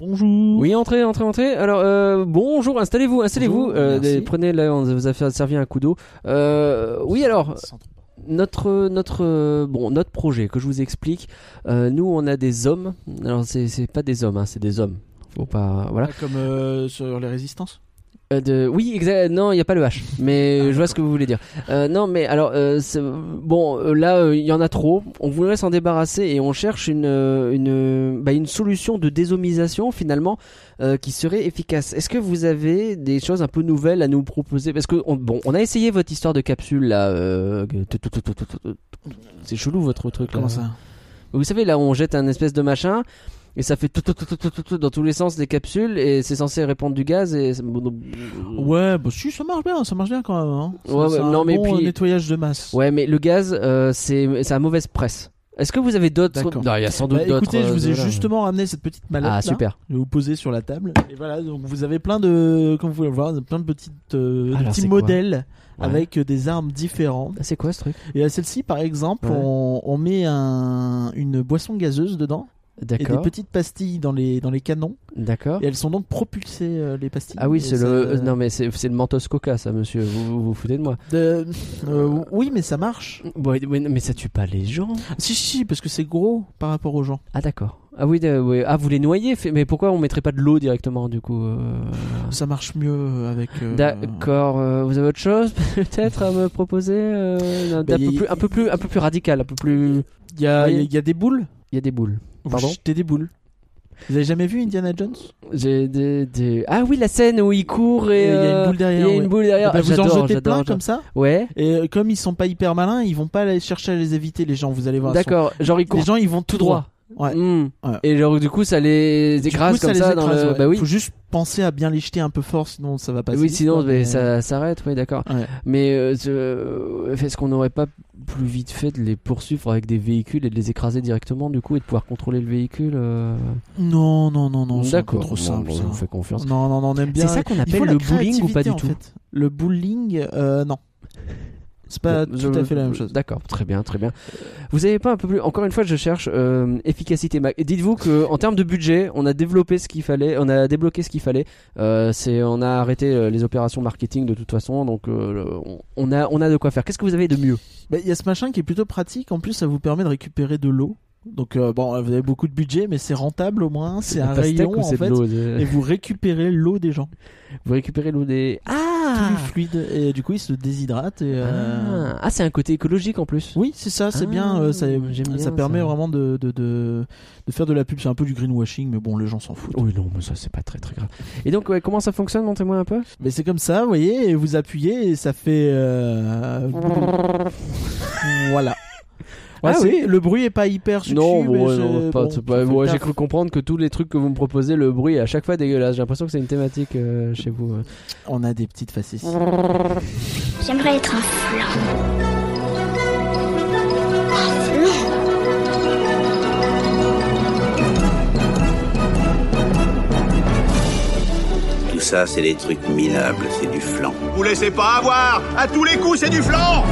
Bonjour. Oui, entrez, entrez, entrez. Alors, euh, bonjour, installez-vous, installez-vous. Euh, prenez, là, on vous a fait servi un coup d'eau. Euh, oui, alors, notre, notre, bon, notre projet que je vous explique. euh, nous, on a des hommes. Alors, c'est, pas des hommes, hein, c'est des hommes. Faut pas, voilà. Comme euh, sur les résistances? Euh, de... Oui, exact. Non, il n'y a pas le H. Mais je vois ce que vous voulez dire. Euh, non, mais alors, euh, bon, euh, là, euh, il y en a trop. On voudrait s'en débarrasser et on cherche une, euh, une, bah, une solution de désomisation finalement euh, qui serait efficace. Est-ce que vous avez des choses un peu nouvelles à nous proposer? Parce que on, bon, on a essayé votre histoire de capsule là. euh. C'est chelou votre truc. là. Comment ça? Vous savez là, on jette un espèce de machin. Et ça fait tout, dans tous les sens des capsules et c'est censé répandre du gaz et Ouais, bah si, ça marche bien, ça marche bien quand même. Hein. Ouais, ouais, c'est un non, mais bon puis- nettoyage de masse. Ouais, mais le gaz, euh, c'est c'est à mauvaise presse. Est-ce que vous avez d'autres. Non, il y a sans doute Bah, d'autres. écoutez, je vous ai euh, voilà. justement ramené cette petite mallette. Ah, là. super. Je vais vous poser sur la table. Et voilà, donc vous avez plein de, comme vous pouvez le voir, plein de petites, euh, Alors, petits modèles Ouais. avec euh, des armes différentes. Ah, C'est quoi ce truc? Et à celle-ci, par exemple, Ouais. on, on met un, une boisson gazeuse dedans et des petites pastilles dans les, dans les canons. D'accord. Et elles sont donc propulsées, euh, les pastilles. Ah oui, c'est le. euh, Non, mais c'est le Mentos Coca, ça, monsieur. Vous vous, vous foutez de moi. De- euh, oui, mais ça marche. Mais, ça tue pas les gens. Si, si, parce que c'est gros par rapport aux gens. Ah, d'accord. Ah oui, ah, vous les noyez Mais pourquoi on mettrait pas de l'eau directement, du coup euh, Ça marche mieux avec. D'accord. vous avez autre chose, peut-être, à me proposer un, Bah, un peu y- plus, un peu plus, un peu plus radical, un peu plus. Il y a, Oui. il y a- il y a des boules. Il y a des boules. Vous Pardon jetez des boules. Vous avez jamais vu Indiana Jones? J'ai des, des- Ah oui, la scène où il court et Et il y a une euh, boule derrière, Il y a ouais. une boule derrière. Eh ben, Ah, Vous en j'adore, jetez j'adore, plein j'adore. comme ça. Ouais. Et euh, comme ils sont pas hyper malins, ils vont pas aller chercher à les éviter les gens. Vous allez voir. D'accord. Genre il Ils sont- court Les gens, ils vont tout droit. Ouais. Hmm. Ouais. Et genre du coup ça les écrase coup, comme ça dans écrase, le. ouais. Bah oui. Faut juste penser à bien les jeter un peu fort, sinon ça va pas. oui, vite, sinon quoi, mais ça s'arrête. Oui, d'accord. Ouais. Mais euh, ce- est-ce qu'on n'aurait pas plus vite fait de les poursuivre avec des véhicules et de les écraser directement du coup et de pouvoir contrôler le véhicule euh, Non, non, non, non. D'accord. Trop simple. vous fais confiance. Non, non, non, on aime bien. C'est ça qu'on appelle le bowling ou pas du tout fait. Le bowling, euh, non. C'est pas tout à fait la même chose. D'accord, très bien, très bien. Vous avez pas un peu plus Encore une fois, je cherche euh, efficacité. Et dites-vous que en termes de budget, on a développé ce qu'il fallait, on a débloqué ce qu'il fallait. Euh, c'est, on a arrêté euh, les opérations marketing de toute façon, donc euh, on- a, on a de quoi faire. Qu'est-ce que vous avez de mieux? Bah, Il y a ce machin qui est plutôt pratique. En plus, ça vous permet de récupérer de l'eau. Donc, euh, bon, vous avez beaucoup de budget, mais c'est rentable au moins. C'est un rayon en de fait. Et vous récupérez l'eau des gens. Vous récupérez l'eau des. Plus Ah fluide. Et du coup, ils se déshydratent. Et, euh, ah, ah, c'est un côté écologique en plus. Oui, c'est ça, c'est Ah, bien. euh, ça, j'aime bien ça permet ça. vraiment de, de, de, de faire de la pub. C'est un peu du greenwashing, mais bon, les gens s'en foutent. Oui, non, mais ça c'est pas très très grave. Et donc, ouais, comment ça fonctionne Montez-moi un peu? Mais c'est comme ça, vous voyez, vous appuyez et ça fait. euh, voilà. Ouais, Ah c'est- oui. Le bruit est pas hyper succulent, Non, bon, ouais, non, pas- bon, c'est pas- ça fait ouais, le j'ai taf. cru comprendre que tous les trucs que vous me proposez, le bruit est à chaque fois dégueulasse. J'ai l'impression que c'est une thématique euh, chez vous. euh. On a des petites facéties. J'aimerais être un flan. Un flan Tout ça, c'est des trucs minables, c'est du flan. Vous laissez pas avoir À tous les coups, c'est du flan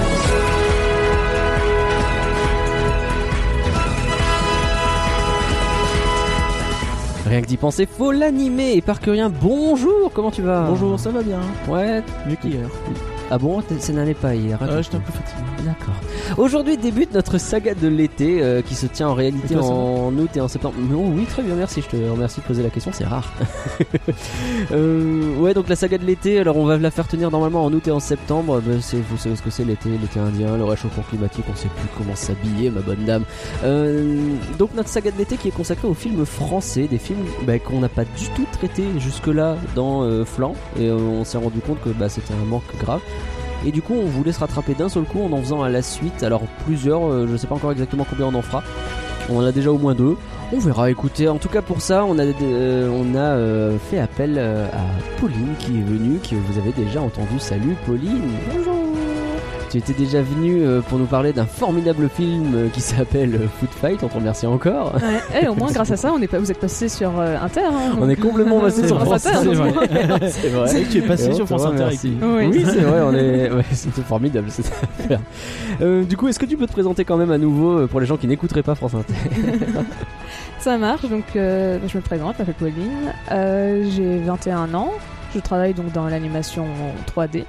Rien que d'y penser, faut l'animer. Et Parkerien, bonjour, comment tu vas? Bonjour, ça va bien Ouais. Mieux qu'hier. Ah bon, ça n'allait pas hier. Euh, raconte-moi. J'étais un peu fatigué. D'accord. Aujourd'hui débute notre saga de l'été euh, qui se tient en réalité toi, en août et en septembre. Non, oui, très bien, merci. Je te remercie de poser la question, c'est rare. Euh, ouais, donc la saga de l'été, alors on va la faire tenir normalement en août et en septembre. C'est, vous savez ce que c'est l'été, l'été indien, le réchauffement climatique, on sait plus comment s'habiller, ma bonne dame. Donc notre saga de l'été qui est consacrée aux films français, des films bah, qu'on n'a pas du tout traités jusque-là dans Flan, et on s'est rendu compte que bah, c'était un manque grave. Et du coup, on voulait se rattraper d'un seul coup en en faisant à la suite. Alors plusieurs, euh, je sais pas encore exactement combien on en fera. On en a déjà au moins deux. On verra. Écoutez, en tout cas pour ça, on a euh, on a euh, fait appel euh, à Pauline qui est venue, que vous avez déjà entendu. Salut Pauline. Bonjour. Tu étais déjà venue pour nous parler d'un formidable film qui s'appelle Foot Fight. On te remercie encore. Ouais. Eh, au moins, grâce à ça, on est pas, vous êtes passé sur euh, Inter. hein, On est complètement passé C'est sur France Inter. C'est vrai. C'est vrai que tu es passé Et sur France Inter lui. Oui. Oui, c'est vrai, on est, ouais, c'était formidable cette affaire. Euh, du coup, est-ce que tu peux te présenter quand même à nouveau euh, pour les gens qui n'écouteraient pas France Inter? Ça marche, donc euh, je me présente, je m'appelle Pauline, euh, j'ai 21 ans, je travaille donc dans l'animation 3D.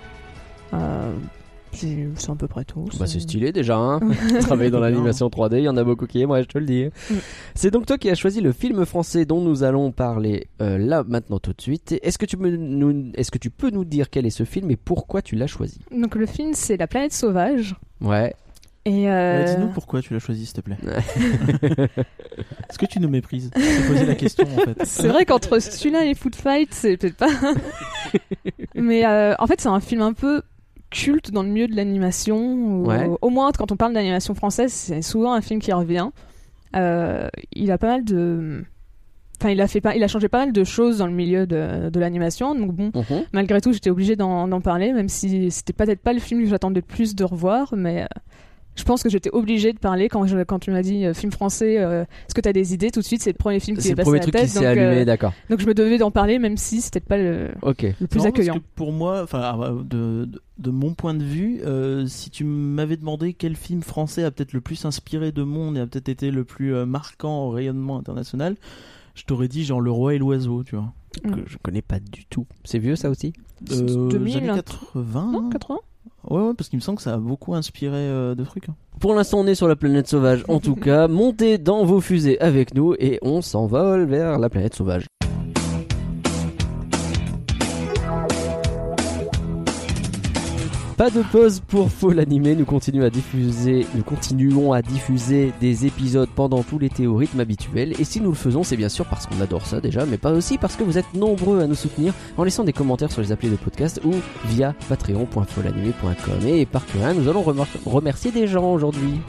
C'est c'est à peu près tout. Bah c'est stylé déjà, hein Travailler dans l'animation 3D, il y en a beaucoup qui aiment, ouais, je te le dis. Mm. C'est donc toi qui as choisi le film français dont nous allons parler euh, là maintenant tout de suite. Est-ce que tu me, nous, est-ce que tu peux nous dire quel est ce film et pourquoi tu l'as choisi? Donc le film c'est La planète sauvage. Ouais. Et euh, Euh, Dis-nous pourquoi tu l'as choisi, s'il te plaît. Est-ce que tu nous méprises? Je t'ai posé la question en fait. C'est vrai qu'entre celui-là et Food Fight, c'est peut-être pas. Mais euh, en fait, c'est un film un peu culte dans le milieu de l'animation. Ouais. Au moins, quand on parle d'animation française, c'est souvent un film qui revient. Euh, il a pas mal de. Enfin, il a fait pas, il a changé pas mal de choses dans le milieu de, de l'animation. Donc bon, Mhm. malgré tout, j'étais obligée d'en d'en parler, même si c'était peut-être pas le film que j'attendais le plus de revoir, mais euh, je pense que j'étais obligée de parler quand, je, quand tu m'as dit euh, film français. euh, Est-ce que tu as des idées tout de suite? C'est le premier film qui C'est est le passé premier à la truc tête. qui s'est donc, allumé, euh, d'accord. donc je me devais d'en parler, même si c'était pas le, Ok. le plus Non, accueillant. Parce que pour moi, ah, de, de, de mon point de vue, euh, si tu m'avais demandé quel film français a peut-être le plus inspiré de monde et a peut-être été le plus euh, marquant au rayonnement international, je t'aurais dit genre Le Roi et l'Oiseau, tu vois. Que je connais pas du tout. C'est vieux ça aussi? Euh, 2000, années un- 80 Non, hein. 80 Ouais, ouais, parce qu'il me semble que ça a beaucoup inspiré euh, de trucs. hein. Pour l'instant, on est sur la planète sauvage. En tout cas, montez dans vos fusées avec nous et on s'envole vers la planète sauvage. Pas de pause pour Faux l'animé, nous continuons à diffuser, nous continuons à diffuser des épisodes pendant tout l'été au rythme habituel. Et si nous le faisons, c'est bien sûr parce qu'on adore ça déjà, mais pas aussi parce que vous êtes nombreux à nous soutenir en laissant des commentaires sur les applis de podcast ou via patreon.folanimé.com. Et par curieux, nous allons remercier des gens aujourd'hui.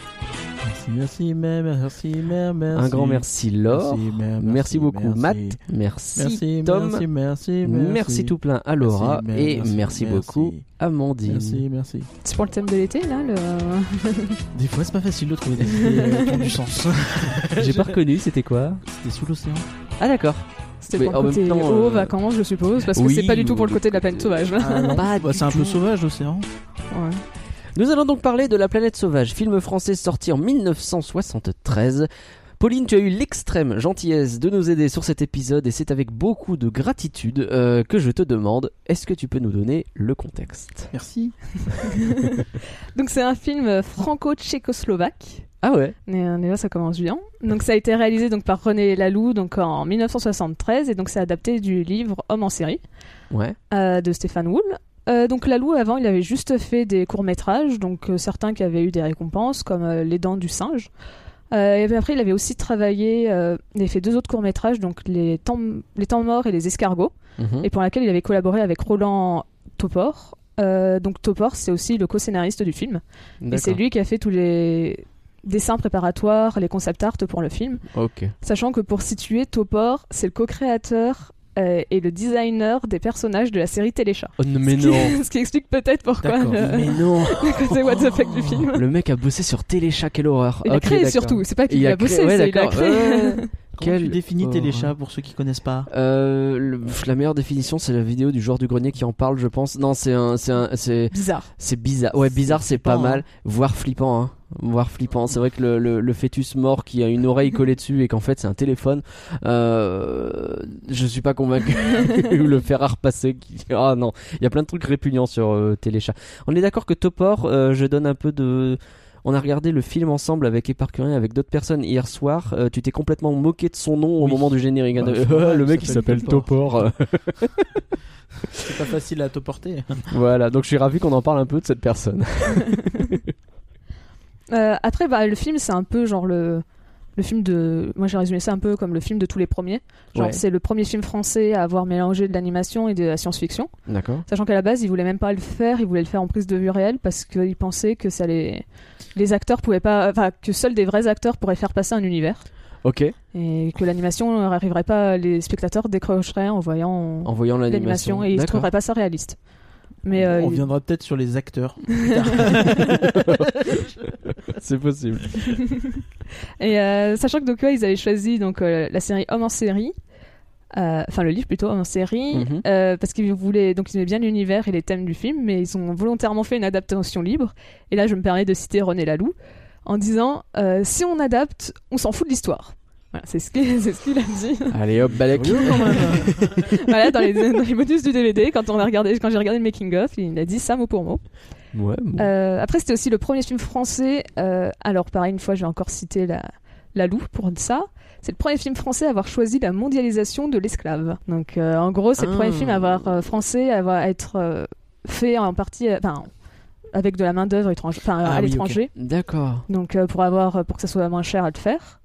Merci, merci, mère, merci, mère, merci. Un grand merci Laure. Merci, mère, Merci, beaucoup merci. Matt. Merci, Merci, Tom. merci, merci, Merci, tout plein à Laura. Merci, et merci, merci, merci. beaucoup Amandine. Merci, merci. C'est pour le thème de l'été, là le... Des fois, c'est pas facile de trouver des idées euh, qui ont du sens. J'ai pas reconnu, c'était quoi C'était sous l'océan. Ah d'accord. C'était pour en le côté temps, eau, euh, vacances, je suppose, parce que oui, c'est pas du tout pour le côté de la planète sauvage. Ah, Bah, c'est un peu sauvage l'océan. Ouais. Nous allons donc parler de La planète sauvage, film français sorti en 1973. Pauline, tu as eu l'extrême gentillesse de nous aider sur cet épisode et c'est avec beaucoup de gratitude euh, que je te demande, est-ce que tu peux nous donner le contexte? Merci. Donc c'est un film franco-tchécoslovaque. Ah ouais? Et, euh, Déjà, ça commence bien. Donc, ça a été réalisé donc par René Laloux donc en 1973 et donc c'est adapté du livre Homme en série Ouais. euh, de Stéphane Wool. Euh, donc Laloux avant, il avait juste fait des courts métrages, donc euh, certains qui avaient eu des récompenses comme euh, Les Dents du singe. Euh, et puis après, il avait aussi travaillé, il avait fait deux autres courts métrages, donc Les Temps, les temps morts et Les escargots, Mhm. et pour laquelle il avait collaboré avec Roland Topor. Donc Topor, c'est aussi le co-scénariste du film. Et c'est lui qui a fait tous les dessins préparatoires, les concept art pour le film. Sachant que pour situer Topor, c'est le co-créateur euh, et le designer des personnages de la série Téléchat. Oh non, mais Ce qui- non Ce qui explique peut-être pourquoi le, Mais non le côté what the fuck du film. Le mec a bossé sur Téléchat, quelle horreur Il a créé surtout, c'est pas qu'il Il a, créé- bossé, ouais, c'est il a créé. Ouais. Comment Quel tu définis. Téléchat pour ceux qui connaissent pas? Euh, le- la meilleure définition, c'est la vidéo du joueur du grenier qui en parle, je pense. Non, c'est un, c'est un, c'est, Bizarre. c'est bizarre. Ouais, bizarre, c'est pas mal, voire flippant, hein. Voire flippant. C'est vrai que le, le, le fœtus mort qui a une oreille collée dessus et qu'en fait c'est un téléphone, euh, je suis pas convaincu. Ou le fer à repasser. Qui... Ah non, il y a plein de trucs répugnants sur euh, Téléchat. On est d'accord que Topor, euh, je donne un peu de. On a regardé le film ensemble avec Éparcurien avec d'autres personnes hier soir. Euh, tu t'es complètement moqué de son nom au Oui. moment du générique. Bah, le mec il s'appelle s'appelle Topor. C'est pas facile à te porter. voilà, donc je suis ravi qu'on en parle un peu de cette personne. Euh, après, bah, le film, c'est un peu genre le, le film de. Moi, j'ai résumé ça un peu comme le film de tous les premiers. Genre, Ouais. c'est le premier film français à avoir mélangé de l'animation et de la science-fiction. D'accord. Sachant qu'à la base, il voulait même pas le faire, il voulait le faire en prise de vue réelle parce qu'il pensait que ça les. Les acteurs pouvaient pas. Enfin, que seuls des vrais acteurs pourraient faire passer un univers. Ok. Et que l'animation n'arriverait pas. Les spectateurs décrocheraient en voyant En voyant l'animation. et ils ne trouveraient pas ça réaliste. Mais euh, On il- viendra peut-être sur les acteurs. C'est possible. Et euh, sachant que donc ouais, ils avaient choisi donc euh, la série Homme en série, euh, enfin le livre plutôt Homme en série, Mhm. euh, parce qu'ils voulaient donc ils aimaient bien l'univers et les thèmes du film, mais ils ont volontairement fait une adaptation libre. Et là, je me permets de citer René Laloux en disant euh, si on adapte, on s'en fout de l'histoire. Voilà, c'est ce qu'il ce a dit. Allez hop, même. voilà, dans les, dans les bonus du DVD, quand on a regardé, quand j'ai regardé le making of, il a dit ça mot pour mot. Ouais, bon. Euh, après, c'était aussi le premier film français. euh, alors, pareil, une fois, je vais encore citer la, la Loup pour ça. C'est le premier film français à avoir choisi la mondialisation de l'esclave. Donc, euh, en gros, c'est le Ah. premier film à avoir euh, français à avoir à être euh, fait en partie, euh, enfin, avec de la main d'œuvre étrangère, enfin, Ah à oui, l'étranger. D'accord. Donc, euh, pour avoir, pour que ça soit moins cher à le faire.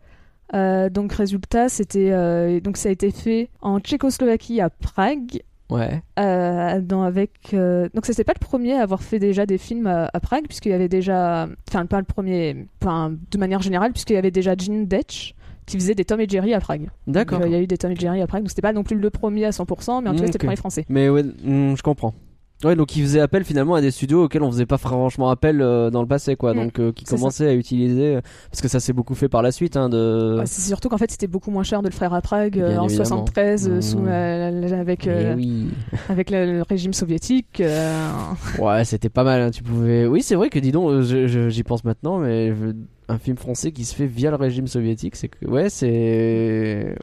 Euh, donc, résultat, c'était, euh, donc ça a été fait en Tchécoslovaquie à Prague. Ouais. Euh, dans, avec euh, donc c'était pas le premier à avoir fait déjà des films à, à Prague puisqu'il y avait déjà enfin pas le premier enfin, de manière générale puisqu'il y avait déjà Gene Detch qui faisait des Tom et Jerry à Prague. D'accord. Il y a eu des Tom et Jerry à Prague donc c'était pas non plus le premier à 100% mais en tout cas Mm, c'était le premier français. Mais ouais, hmm, je comprends. Ouais, donc il faisait appel finalement à des studios auxquels on faisait pas franchement appel euh, dans le passé, quoi. Mm. Donc euh, qui ça. commençaient à utiliser, euh, parce que ça s'est beaucoup fait par la suite, hein, de. Ouais, c'est surtout qu'en fait c'était beaucoup moins cher de le faire à Prague euh, en évidemment. 73 euh, Mm. sous la- avec oui. avec le, le régime soviétique. Ouais, c'était pas mal. hein, Tu pouvais. Oui, c'est vrai que dis donc, j'y pense maintenant, mais un film français qui se fait via le régime soviétique, c'est que ouais, c'est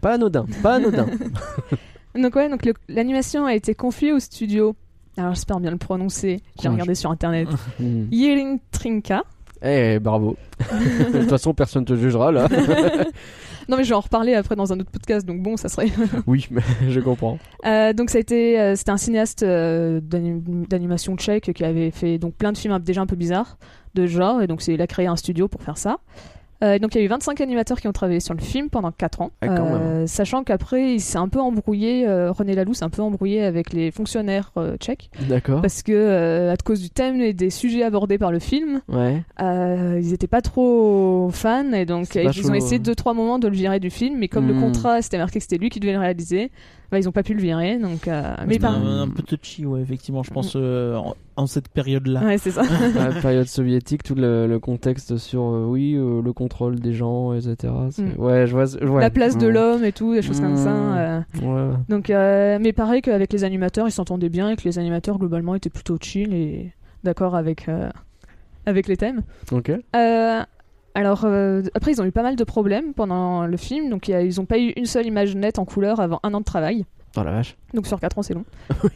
pas anodin, pas anodin. Donc ouais, donc l'animation a été confiée au studio. Alors j'espère bien le prononcer. J'ai regardé sur internet. Hmm. Yelling Trinka. Eh, bravo. De toute façon, personne te jugera là. Non mais je vais en reparler après dans un autre podcast. Donc bon, ça serait. oui, mais je comprends. Euh, donc ça a été, euh, c'était un cinéaste euh, d'anim- d'animation tchèque qui avait fait donc plein de films déjà un peu bizarres de genre et donc c'est- il a créé un studio pour faire ça. Euh, donc il y a eu 25 animateurs qui ont travaillé sur le film pendant 4 ans, Ah, Euh, sachant qu'après il s'est un peu embrouillé, euh, René Laloux s'est un peu embrouillé avec les fonctionnaires tchèques D'accord. parce que à cause du thème et des sujets abordés par le film, Ouais. ils étaient pas trop fans et donc ils ont essayé ouais. deux trois moments de le virer du film, mais comme le Hmm. contrat c'était marqué que c'était lui qui devait le réaliser, bah, ils ont pas pu le virer donc. euh, mais un, un peu touchy, ouais, effectivement, je pense, euh, en, en cette période-là. Ouais, c'est ça. la période soviétique, tout le, le contexte sur euh, oui euh, le contrôle des gens, etc. Mm. Ouais, je vois. ouais. La place de Mm. l'homme et tout, des choses comme ça. Mm. euh. Ouais. Donc, euh, mais pareil qu'avec les animateurs, ils s'entendaient bien et que les animateurs globalement étaient plutôt chill et d'accord avec euh, avec les thèmes. Ok. Alors euh, après, ils ont eu pas mal de problèmes pendant le film, donc il y a- ils ont pas eu une seule image nette en couleur avant un an de travail. Oh la vache. Donc sur 4 ans, c'est long.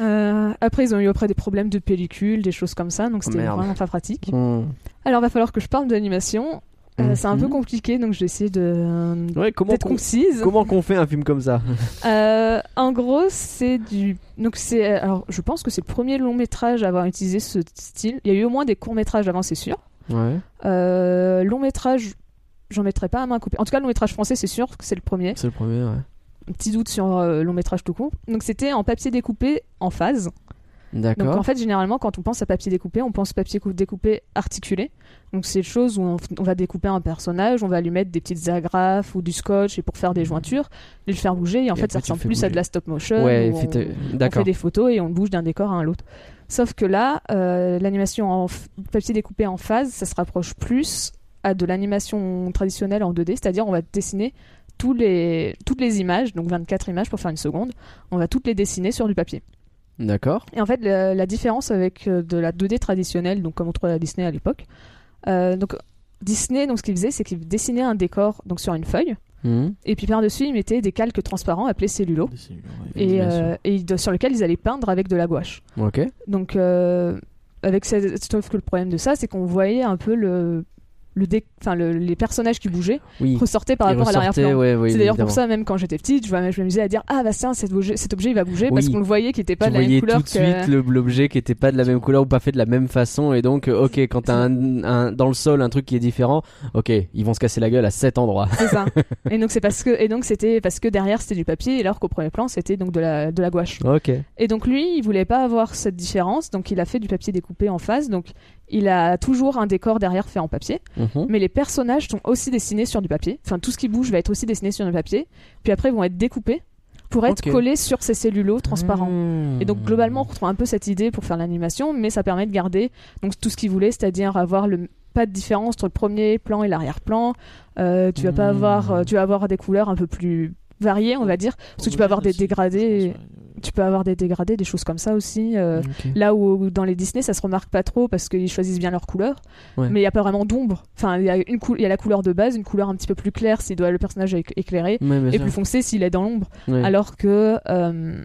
Euh, après, ils ont eu après des problèmes de pellicule, des choses comme ça, donc c'était merde. vraiment pas pratique. Mm. Alors, va falloir que je parle de l'animation. Euh, C'est un peu Mhm. compliqué, donc je vais essayer de Ouais, comment concise. comment qu'on fait un film comme ça? Euh, en gros, c'est du. Donc c'est. Alors, je pense que c'est le premier long métrage à avoir utilisé ce style. Il y a eu au moins des courts métrages avant, c'est sûr. Ouais. Euh, long métrage, j'en mettrai pas à main coupée. En tout cas, le long métrage français, c'est sûr que c'est le premier. C'est le premier. Ouais. Un petit doute sur euh, long métrage tout court. Donc c'était en papier découpé en phase. Donc D'accord. en fait, généralement, quand on pense à papier découpé, on pense papier cou- découpé articulé. Donc c'est une chose où on, on va découper un personnage, on va lui mettre des petites agrafes ou du scotch et pour faire des jointures, et le faire bouger. Et en Et fait, ça ressemble plus à de la stop motion. ouais, on- on fait des photos et on le bouge d'un décor à un l'autre. Sauf que là, euh, l'animation en papier découpé en phase, ça se rapproche plus à de l'animation traditionnelle en 2D, c'est-à-dire on va dessiner tous les, toutes les images, donc 24 images pour faire une seconde, on va toutes les dessiner sur du papier. D'accord. Et en fait, la, la différence avec euh, de la 2D traditionnelle, donc comme on trouvait à Disney à l'époque, euh, donc Disney, donc ce qu'il faisait, c'est qu'il dessinait un décor donc sur une feuille, Mm. et puis par-dessus, il mettait des calques transparents appelés cellulo, Des cellules, ouais, et, euh, et ils- sur lesquels ils allaient peindre avec de la gouache. Donc, euh, avec cette, sauf que le problème de ça, c'est qu'on voyait un peu le, le, dé- enfin, le- les personnages qui bougeaient Oui. ressortaient par rapport à l'arrière-plan. ouais, ouais, c'est d'ailleurs pour ça, même quand j'étais petite, je, m'amusais à dire Ah, bah tiens, cet objet, cet objet il va bouger Oui. parce qu'on le voyait qui était pas tu de la même couleur tout de suite que. l'objet qui était pas de la même couleur ou pas fait de la même façon et donc euh, ok quand t'as un, un- dans le sol un truc qui est différent ok ils vont se casser la gueule à cet endroit C'est ça. et donc c'est parce que et donc c'était parce que derrière c'était du papier alors qu'au premier plan c'était donc de la de la gouache. ok Et donc lui, il voulait pas avoir cette différence, donc il a fait du papier découpé en face. Donc il a toujours un décor derrière fait en papier, Mhm. mais les personnages sont aussi dessinés sur du papier. Enfin tout ce qui bouge va être aussi dessiné sur du papier. Puis après ils vont être découpés pour être collés sur ces cellulos transparents. Mmh. Et donc globalement, on retrouve un peu cette idée pour faire l'animation, mais ça permet de garder donc tout ce qu'il voulait, c'est-à-dire avoir le pas de différence entre le premier plan et l'arrière-plan. Euh, tu vas pas Hmm. avoir, euh, tu vas avoir des couleurs un peu plus variées, on va dire, parce que tu peux avoir des dégradés. tu peux avoir des dégradés, des choses comme ça aussi. euh. Là où, où dans les Disney, ça se remarque pas trop parce qu'ils choisissent bien leur couleur, Ouais. mais il y a pas vraiment d'ombre. Enfin, il y a une y a la couleur de base, une couleur un petit peu plus claire s'il doit le personnage est éclairé, Ouais, et sûr. plus foncé s'il est dans l'ombre. Ouais. Alors que euh,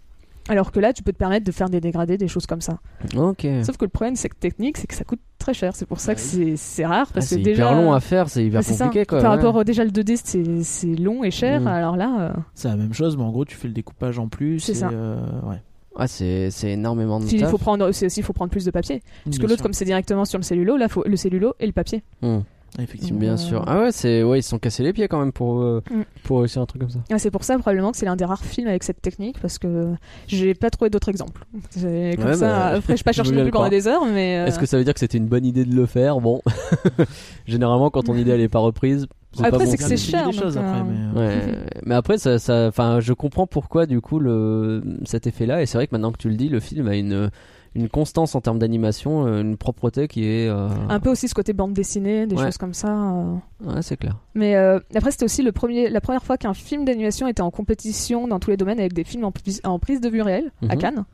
alors que là, tu peux te permettre de faire des dégradés, des choses comme ça. Ok. Sauf que le problème, c'est que technique, c'est que ça coûte très cher. C'est pour ça que c'est c'est rare Ah, parce c'est que déjà hyper long à faire, c'est hyper c'est ça. compliqué quoi. Par ouais. rapport au, déjà le 2D, c'est c'est long et cher. Mm. Alors là, euh, C'est la même chose, mais en gros, tu fais le découpage en plus. C'est ça. euh, ouais. Ah, c'est c'est énormément de il taf. faut prendre, c'est aussi il faut prendre plus de papier. Parce que Bien l'autre, comme c'est directement sur le cellulo, là, faut le cellulo et le papier. Ah, Effectivement. Bien sûr. Ah ouais, c'est ouais, ils se sont cassés les pieds quand même pour euh, Mm. pour réussir un truc comme ça. Ah, c'est pour ça probablement que c'est l'un des rares films avec cette technique parce que j'ai pas trouvé d'autres exemples. C'est Comme Ouais, ça, bah, après je pas veux non plus pendant des heures, mais euh, Est-ce que ça veut dire que c'était une bonne idée de le faire? Bon, généralement quand ton idée elle est pas reprise, c'est Après, pas bon c'est que c'est Des cher, choses donc, après, euh, mais, Ouais, mais après ça, ça, enfin, je comprends pourquoi du coup le cet effet-là. Et c'est vrai que maintenant que tu le dis, le film a une une constance en termes d'animation, euh, une propreté qui est. euh, un peu aussi ce côté bande dessinée, des Ouais. choses comme ça. euh. Ouais, c'est clair. Mais euh, après, c'était aussi le premier, la première fois qu'un film d'animation était en compétition dans tous les domaines avec des films en, pris- en prise de vue réelle à Mhm. Cannes.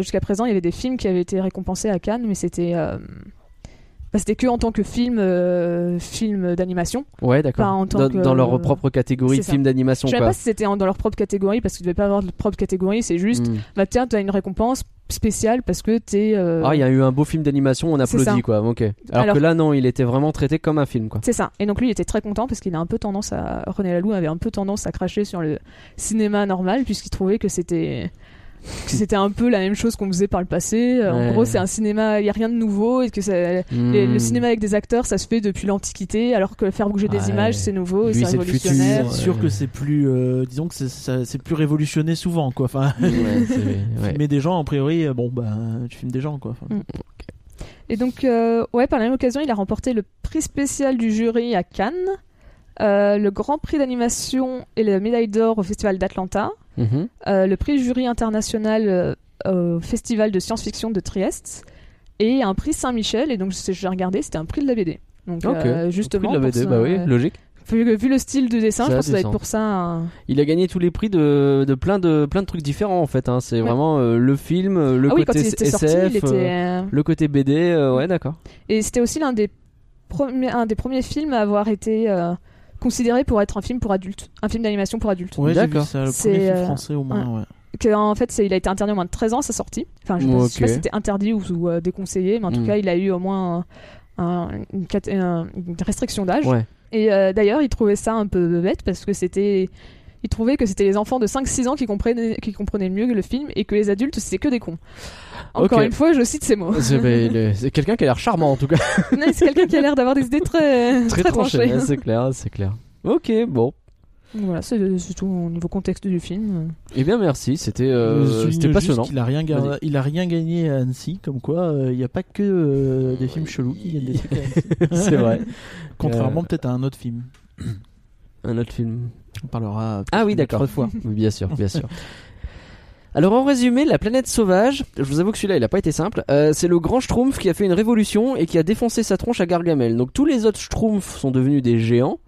Jusqu'à présent, il y avait des films qui avaient été récompensés à Cannes, mais c'était bah, c'était que en tant que film, euh, film d'animation. Ouais, d'accord. Pas en tant Dans, que- dans leur propre catégorie de film d'animation, Je sais quoi. pas si c'était dans leur propre catégorie parce qu'ils devaient pas avoir de propre catégorie. C'est juste, Hmm. bah tiens, t'as une récompense spéciale parce que t'es. euh, Ah, il y a eu un beau film d'animation, on applaudit, quoi. Ok. Alors, Alors- que là, non, il était vraiment traité comme un film, quoi. C'est ça. Et donc lui, il était très content parce qu'il a un peu tendance à René Laloux avait un peu tendance à cracher sur le cinéma normal puisqu'il trouvait que c'était c'était un peu la même chose qu'on faisait par le passé. Euh, Ouais. En gros, c'est un cinéma, il y a rien de nouveau et que ça- les- Hmm. le cinéma avec des acteurs, ça se fait depuis l'Antiquité, alors que faire bouger des Ouais. images, c'est nouveau et Lui, c'est le révolutionnaire. C'est sûr Ouais. que c'est plus, euh, disons que c'est- ça- c'est plus révolutionné souvent, quoi. Enfin, Ouais, c'est- ouais. filmer des gens, a priori, euh, bon, bah, tu filmes des gens, quoi. Enfin, Mm. Et donc, euh, ouais, par la même occasion, il a remporté le prix spécial du jury à Cannes, euh, le grand prix d'animation et la médaille d'or au Festival d'Atlanta, Mhm. euh, le prix jury international euh, au Festival de science-fiction de Trieste et un prix Saint-Michel. Et donc, je- j'ai regardé, c'était un prix de la BD. Donc, Ok. euh, Prix justement, de la BD, bah oui, logique. vu, vu le style de dessin, Ça je pense que ça va être pour ça. un- Il a gagné tous les prix de, de plein de plein de trucs différents en fait. hein. C'est Ouais. vraiment euh, le film, le ah côté SF, sorti, il était. euh, le côté BD. euh, ouais, d'accord. Et c'était aussi l'un des, premiers, un des premiers films à avoir été considéré pour être un film pour adultes, un film d'animation pour adultes. Ouais, D'accord. ça, le C'est, premier film euh, français au moins, ouais. Que, en fait, c'est- il a été interdit au moins de 13 ans à sa sortie. Enfin, je pas, je sais pas si c'était interdit ou, ou, euh, déconseillé, mais en tout Mm. cas, il a eu au moins un- un- une, restriction d'âge. Ouais. Et euh, d'ailleurs, il trouvait ça un peu bête parce que c'était. Il trouvait que c'était les enfants de 5-6 ans qui comprenaient, qui comprenaient mieux le film et que les adultes, c'était que des cons. Encore Ok. une fois, je cite ces mots. C'est bah, il est- c'est quelqu'un qui a l'air charmant en tout cas. C'est quelqu'un qui a l'air d'avoir des idées très, Très très tranché. tranchées. ouais, C'est clair, c'est clair. Ok, bon. Voilà, c'est tout au niveau contexte du film. Eh bien merci, c'était euh, juste passionnant. qu'il a rien, ga- Vas-y. il a rien gagné à Annecy, comme quoi euh, il n'y a pas que euh, des films chelous qui gagnent des trucs à Annecy. C'est vrai. Contrairement Euh, peut-être à un autre film. Un autre film. On parlera. Ah oui, d'accord. fois. Oui, Bien sûr, bien sûr. Alors en résumé, la planète sauvage, je vous avoue que celui-là il a pas été simple, euh, c'est le grand Schtroumpf qui a fait une révolution et qui a défoncé sa tronche à Gargamel. Donc tous les autres Schtroumpfs sont devenus des géants.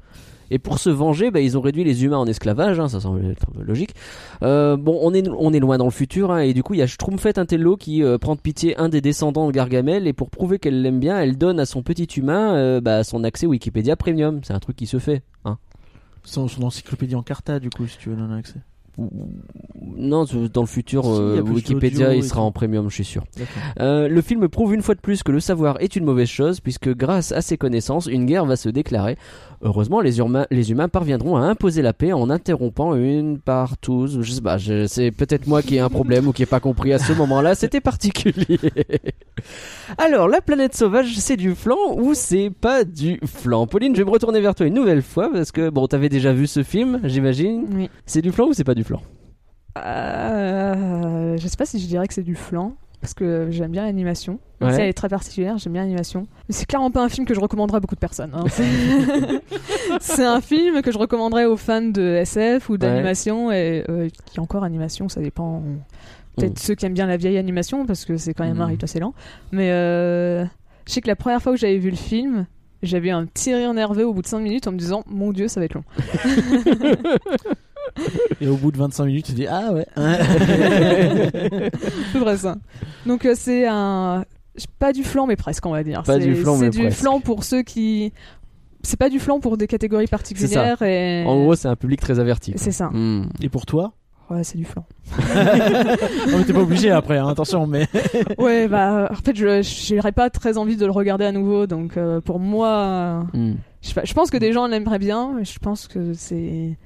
Et pour se venger, bah, ils ont réduit les humains en esclavage, hein, ça semble être logique. Euh, bon, on est, on est loin dans le futur, hein, et du coup, il y a Schtroumpfette Intello qui euh, prend de pitié un des descendants de Gargamel, et pour prouver qu'elle l'aime bien, elle donne à son petit humain euh, bah, son accès Wikipédia Premium. C'est un truc qui se fait. Hein. Son, son encyclopédie en carta, du coup, si tu veux en accès. Non, dans le futur, Si, euh, Wikipédia il sera en premium, je suis sûr. Euh, le film prouve une fois de plus que le savoir est une mauvaise chose, puisque grâce à ses connaissances, une guerre va se déclarer. Heureusement, les, humains- les humains parviendront à imposer la paix en interrompant une par tous. Je sais pas, c'est peut-être moi qui ai un problème ou qui ai pas compris à ce moment-là. C'était particulier. Alors, la planète sauvage, c'est du flan ou c'est pas du flan? Pauline, je vais me retourner vers toi une nouvelle fois parce que bon, t'avais déjà vu ce film, j'imagine. Oui. C'est du flan ou c'est pas du flan? Euh, je sais pas si je dirais que c'est du flan. Parce que j'aime bien l'animation. Ouais. si elle est très particulière, j'aime bien l'animation. Mais c'est clairement pas un film que je recommanderais à beaucoup de personnes. hein. C'est- un film que je recommanderais aux fans de SF ou d'animation. Et euh, qui encore animation, ça dépend. Peut-être Mm. ceux qui aiment bien la vieille animation, parce que c'est quand même un Mm. rythme assez lent. Mais euh, je sais que la première fois que j'avais vu le film, j'avais un petit rire nerveux au bout de 5 minutes en me disant Mon dieu, ça va être long. Et au bout de 25 minutes, tu dis ah ouais. C'est vrai ça. Donc euh, c'est un pas du flan mais presque on va dire. Pas C'est- du flan, mais C'est du flan pour ceux qui c'est pas du flan pour des catégories particulières et En gros, c'est un public très averti. c'est ça. Hmm. Et pour toi? Ouais, c'est du flan. Non mais t'es pas obligé après, hein, attention. Mais ouais, bah en fait je j'aurais pas très envie de le regarder à nouveau donc euh, pour moi Hmm. je, je pense que des gens l'aimeraient bien mais je pense que c'est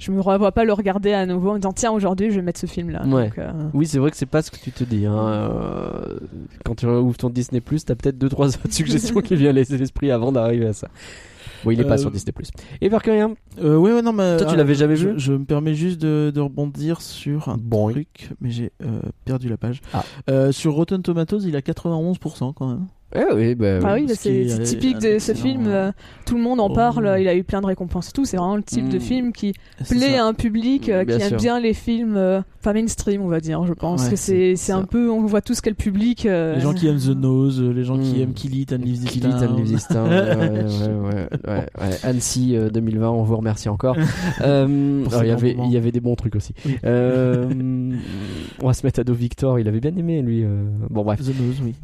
je me revois pas le regarder à nouveau en disant tiens aujourd'hui je vais mettre ce film là. Ouais. Donc, euh, Oui, c'est vrai que c'est pas ce que tu te dis. Hein. euh, Quand tu ouvres ton Disney Plus, t'as peut-être deux trois autres suggestions qui viennent à l'esprit avant d'arriver à ça. Bon, il est pas Euh, sur Disney Plus. Et par rien euh, ouais, ouais, non, mais Toi, tu l'avais jamais je, vu? Je me permets juste de, de rebondir sur un Bon, truc, mais j'ai euh, perdu la page. Ah. Euh, sur Rotten Tomatoes, il a 91% quand même. Eh oui, bah, Ah oui. oui, bah ce c'est typique de ce film. euh, euh, tout le monde en oh. parle. Il a eu plein de récompenses et tout. C'est vraiment le type de Mm. film qui C'est plaît ça. à un public euh, Bien qui sûr. aime bien les films, euh, enfin mainstream, on va dire. Je pense Ouais, que c'est un peu, on voit tous quel public. euh, Les gens qui aiment The Nose, les gens qui Mm. aiment Kill It and Leave This Kill It and. Leave This Town, ouais, ouais, ouais, ouais, ouais. Annecy euh, 2020, on vous remercie encore. Euh, il y avait, il y avait des bons trucs aussi. On va se mettre à dos Victor, il avait bien aimé lui. Bon bref. The Nose, oui.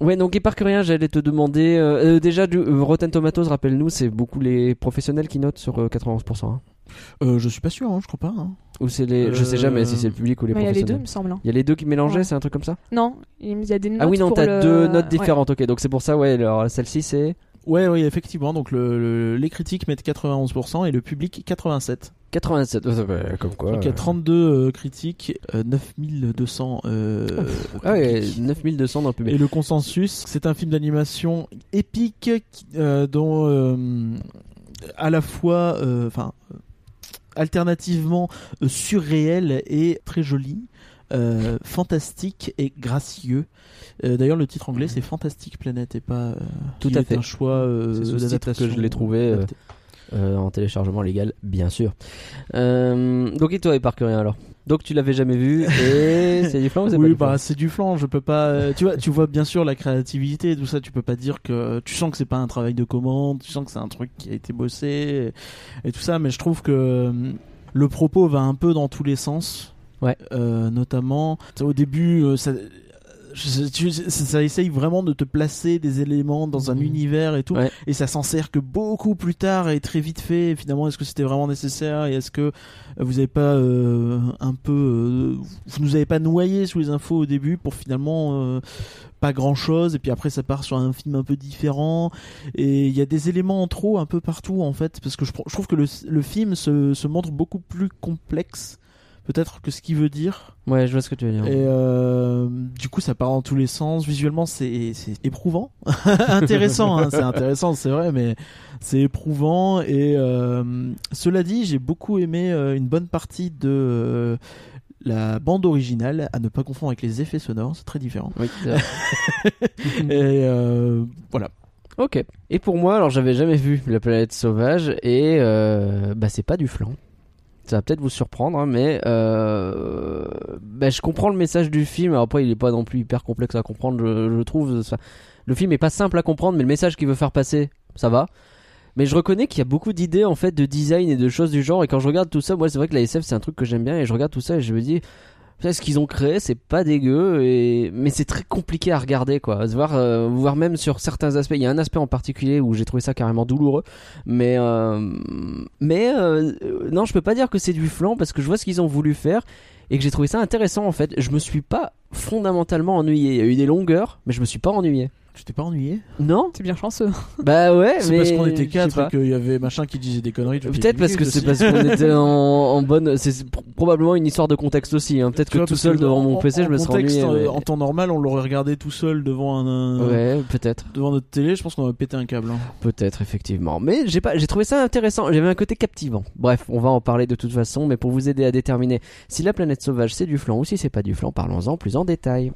Ouais, donc et par que rien, j'allais te demander. euh, euh, déjà, du, euh, Rotten Tomatoes, rappelle-nous, c'est beaucoup les professionnels qui notent sur euh, 91%. hein. Euh, je suis pas sûr, hein, je crois pas. hein. Ou c'est les. Je sais jamais si c'est le public ou les mais il y a les deux, professionnels. il me semble. hein. Il y a les deux qui mélangeaient, Ouais. c'est un truc comme ça? Non, il y a des notes. Ah oui, non, t'as le- deux notes ouais. différentes, ok. Donc c'est pour ça, ouais, alors celle-ci c'est Ouais, oui, effectivement. Donc le, le- les critiques mettent 91% et le public 87. 87. euh, bah, comme quoi. Donc il y a euh, 32 euh, critiques, euh, 9200 euh, Ah ouais, critiques. 9200 dans le public. Et le consensus, c'est un film d'animation épique euh, dont euh, à la fois, euh, enfin, euh, alternativement euh, surréel et très joli, euh, fantastique et gracieux. Euh, D'ailleurs, le titre anglais c'est Fantastic Planet et pas. euh, Tout à fait. un choix C'est ce titre que je l'ai trouvé, en téléchargement légal, bien sûr. Donc et toi, et par que rien alors? Donc tu l'avais jamais vu et c'est du flan ou c'est Oui, du bah c'est du flan. Je peux pas. tu vois, tu vois bien sûr la créativité et tout ça. Tu peux pas dire que tu sens que c'est pas un travail de commande. Tu sens que c'est un truc qui a été bossé et, et tout ça. Mais je trouve que le propos va un peu dans tous les sens. Ouais. Euh, notamment au début, euh, ça. je- ça, ça essaye vraiment de te placer des éléments dans un Mhm. univers et tout, Ouais. et ça s'en sert que beaucoup plus tard et très vite fait. Et finalement, est-ce que c'était vraiment nécessaire et est-ce que vous avez pas euh, un peu, euh, vous nous avez pas noyé sous les infos au début pour finalement euh, pas grand chose et puis après ça part sur un film un peu différent et il y a des éléments en trop un peu partout en fait parce que je, je trouve que le, le film se, se montre beaucoup plus complexe peut-être que ce qu'il veut dire Ouais, je vois ce que tu veux dire. et euh, du coup ça part dans tous les sens visuellement c'est c'est éprouvant intéressant hein, c'est intéressant c'est vrai mais c'est éprouvant et euh, cela dit j'ai beaucoup aimé euh, une bonne partie de la bande originale à ne pas confondre avec les effets sonores c'est très différent Oui, vrai. et euh, voilà ok. Et pour moi, alors j'avais jamais vu La planète sauvage et euh, bah c'est pas du flan. Ça va peut-être vous surprendre, hein, mais euh, bah, je comprends le message du film. Alors après, il est pas non plus hyper complexe à comprendre, je, trouve. Le film est pas simple à comprendre, mais le message qu'il veut faire passer, ça va. Mais je reconnais qu'il y a beaucoup d'idées en fait de design et de choses du genre. Et quand je regarde tout ça, moi c'est vrai que la SF c'est un truc que j'aime bien. Et je regarde tout ça et je me dis, Ce qu'ils ont créé, c'est pas dégueu, et... mais c'est très compliqué à regarder, quoi. Voir, euh, voir même sur certains aspects. Il y a un aspect en particulier où j'ai trouvé ça carrément douloureux, mais euh, euh, euh, non, je peux pas dire que c'est du flan parce que je vois ce qu'ils ont voulu faire et que j'ai trouvé ça intéressant en fait. Je me suis pas fondamentalement ennuyé. Il y a eu des longueurs, mais je me suis pas ennuyé. Tu t'es pas ennuyé Non C'est bien chanceux. Bah ouais, c'est mais parce qu'on était quatre pas. et qu'il y avait machin qui disait des conneries Peut-être parce que c'est parce qu'on était en, en bonne. C'est pr- probablement une histoire de contexte aussi. Hein. Peut-être que vois, tout seul que devant mon en- PC, je me serais ennuyé. euh, mais- En temps normal, on l'aurait regardé tout seul devant un, un- Ouais, peut-être. devant notre télé. Je pense qu'on aurait pété un câble. hein. Peut-être effectivement, mais j'ai pas, j'ai trouvé ça intéressant. J'avais un côté captivant. Bref, on va en parler de toute façon, mais pour vous aider à déterminer si la planète sauvage c'est du flan ou si c'est pas du flan, parlons-en plus en détail.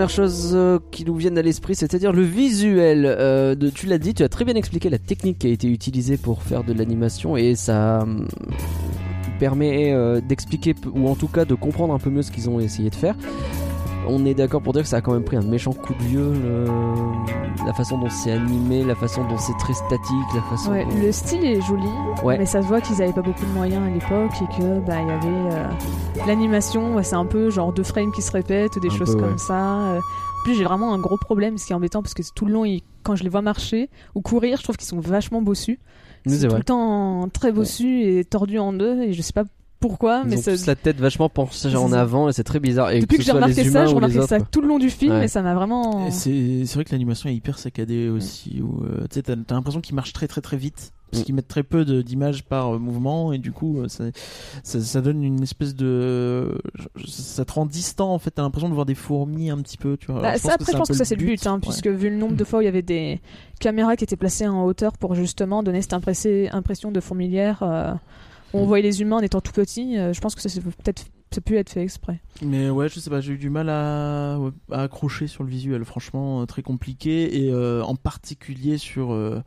Donc par la première chose euh, qui nous vient à l'esprit, c'est-à-dire le visuel. Euh, tu l'as dit, tu as très bien expliqué la technique qui a été utilisée pour faire de l'animation et ça hum, permet euh, d'expliquer ou en tout cas de comprendre un peu mieux ce qu'ils ont essayé de faire. On est d'accord pour dire que ça a quand même pris un méchant coup de vieux, le- la façon dont c'est animé, la façon dont c'est très statique, la façon. Ouais, dont- le style est joli, Ouais. mais ça se voit qu'ils avaient pas beaucoup de moyens à l'époque et que bah il y avait euh, l'animation, ouais, c'est un peu genre deux frames qui se répètent, des Un choses peu, comme ça. euh. En plus, j'ai vraiment un gros problème, ce qui est embêtant parce que tout le long, ils- quand je les vois marcher ou courir, je trouve qu'ils sont vachement bossus. Ils c'est sont tout vrai. le temps très bossus et tordus en deux et je sais pas pourquoi, Ils mais ont tous la tête vachement penchée en avant et c'est très bizarre. Et depuis que j'ai remarqué ça, les remarquais ça tout le long du film Ouais. et ça m'a vraiment. C'est vrai que l'animation est hyper saccadée aussi. Où, euh, tu sais, t'as l'impression qu'ils marchent très très très vite. Parce Mm. qu'ils mettent très peu d'images par euh, mouvement et du coup euh, ça, ça, ça donne une espèce de ça te rend distant en fait t'as l'impression de voir des fourmis un petit peu tu vois Bah, Alors, ça, après, je pense que ça c'est le but, hein, Ouais. puisque vu le nombre de fois où il y avait des caméras qui étaient placées en hauteur pour justement donner cette impression de fourmilière, euh, on voyait les humains en étant tout petits, euh, je pense que ça c'est peut-être ça peut être fait exprès. Mais ouais, je sais pas, j'ai eu du mal à, accrocher sur le visuel, franchement, euh, très compliqué, et euh, en particulier sur euh,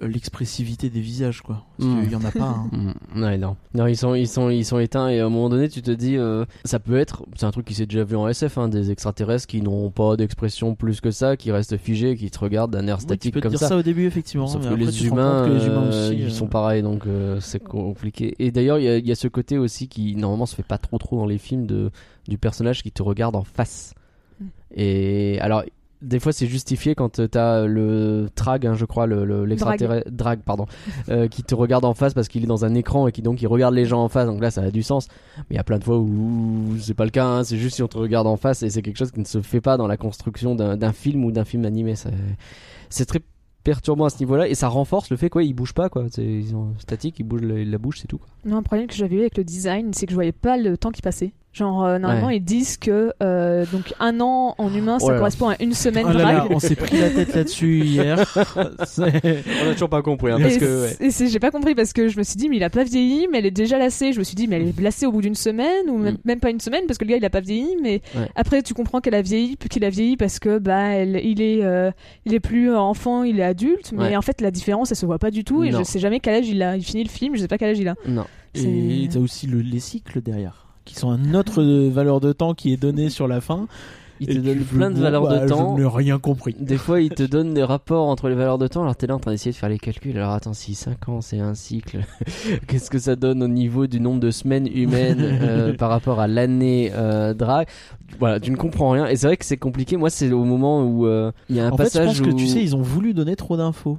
l'expressivité des visages, quoi. Parce Mm. qu'il y en a pas. hein. Mm, ouais, non. Non, ils sont, ils sont, ils sont éteints et à un moment donné, tu te dis, euh, ça peut être, c'est un truc qui s'est déjà vu en SF, hein, des extraterrestres qui n'ont pas d'expression plus que ça, qui restent figés, qui te regardent d'un air Oui, tu statique peux te comme dire ça. ça. au début, effectivement. Sauf mais que après, les humains, compte que les humains euh, aussi, ils euh, sont pareils, donc euh, c'est compliqué. Et d'ailleurs, il y, y a ce côté aussi qui normalement se fait pas trop trop dans les films de du personnage qui te regarde en face. Mm. Et alors. Des fois, c'est justifié quand euh, t'as le Trag, hein, je crois, le, le- l'extraterrestre, drag, pardon, euh, qui te regarde en face parce qu'il est dans un écran et qui donc il regarde les gens en face. Donc là, ça a du sens. Mais il y a plein de fois où c'est pas le cas. hein, c'est juste si on te regarde en face et c'est quelque chose qui ne se fait pas dans la construction d'un film ou d'un film animé. C'est- très perturbant à ce niveau-là et ça renforce le fait quoi ils bougent pas quoi c'est ils sont statiques ils bougent la, la bouche c'est tout quoi. Non, un problème que j'avais eu avec le design, c'est que je voyais pas le temps qui passait. Genre, euh, normalement, Ouais. ils disent que euh, donc un an en humain, Oh ça là. correspond à une semaine Oh là on s'est pris la tête là-dessus hier. On a toujours pas compris hein, et parce c'est- j'ai pas compris parce que je me suis dit mais il a pas vieilli mais elle est déjà lassée je me suis dit mais elle est lassée au bout d'une semaine ou même, Mm. même pas une semaine parce que le gars il a pas vieilli mais Ouais. après tu comprends qu'elle a vieilli puis qu'il a vieilli parce que bah elle, il est euh, il est plus enfant il est adulte mais Ouais. en fait la différence elle se voit pas du tout et Non. je sais jamais quel âge il a il finit le film je sais pas quel âge il a non Et t'as aussi le, les cycles derrière, qui sont un autre euh, valeur de temps qui est donnée sur la fin. ils te tu- plein de valeurs bah, de temps. Je n'ai rien compris. des fois ils te donnent des rapports entre les valeurs de temps. Alors t'es là en train d'essayer de faire les calculs. Alors attends si 5 ans c'est un cycle qu'est-ce que ça donne au niveau du nombre de semaines humaines euh, par rapport à l'année euh, drag voilà tu ne comprends rien. Et c'est vrai que c'est compliqué. Moi c'est au moment où euh, il y a un En fait, je passage pense que tu sais, ils ont voulu donner trop d'infos.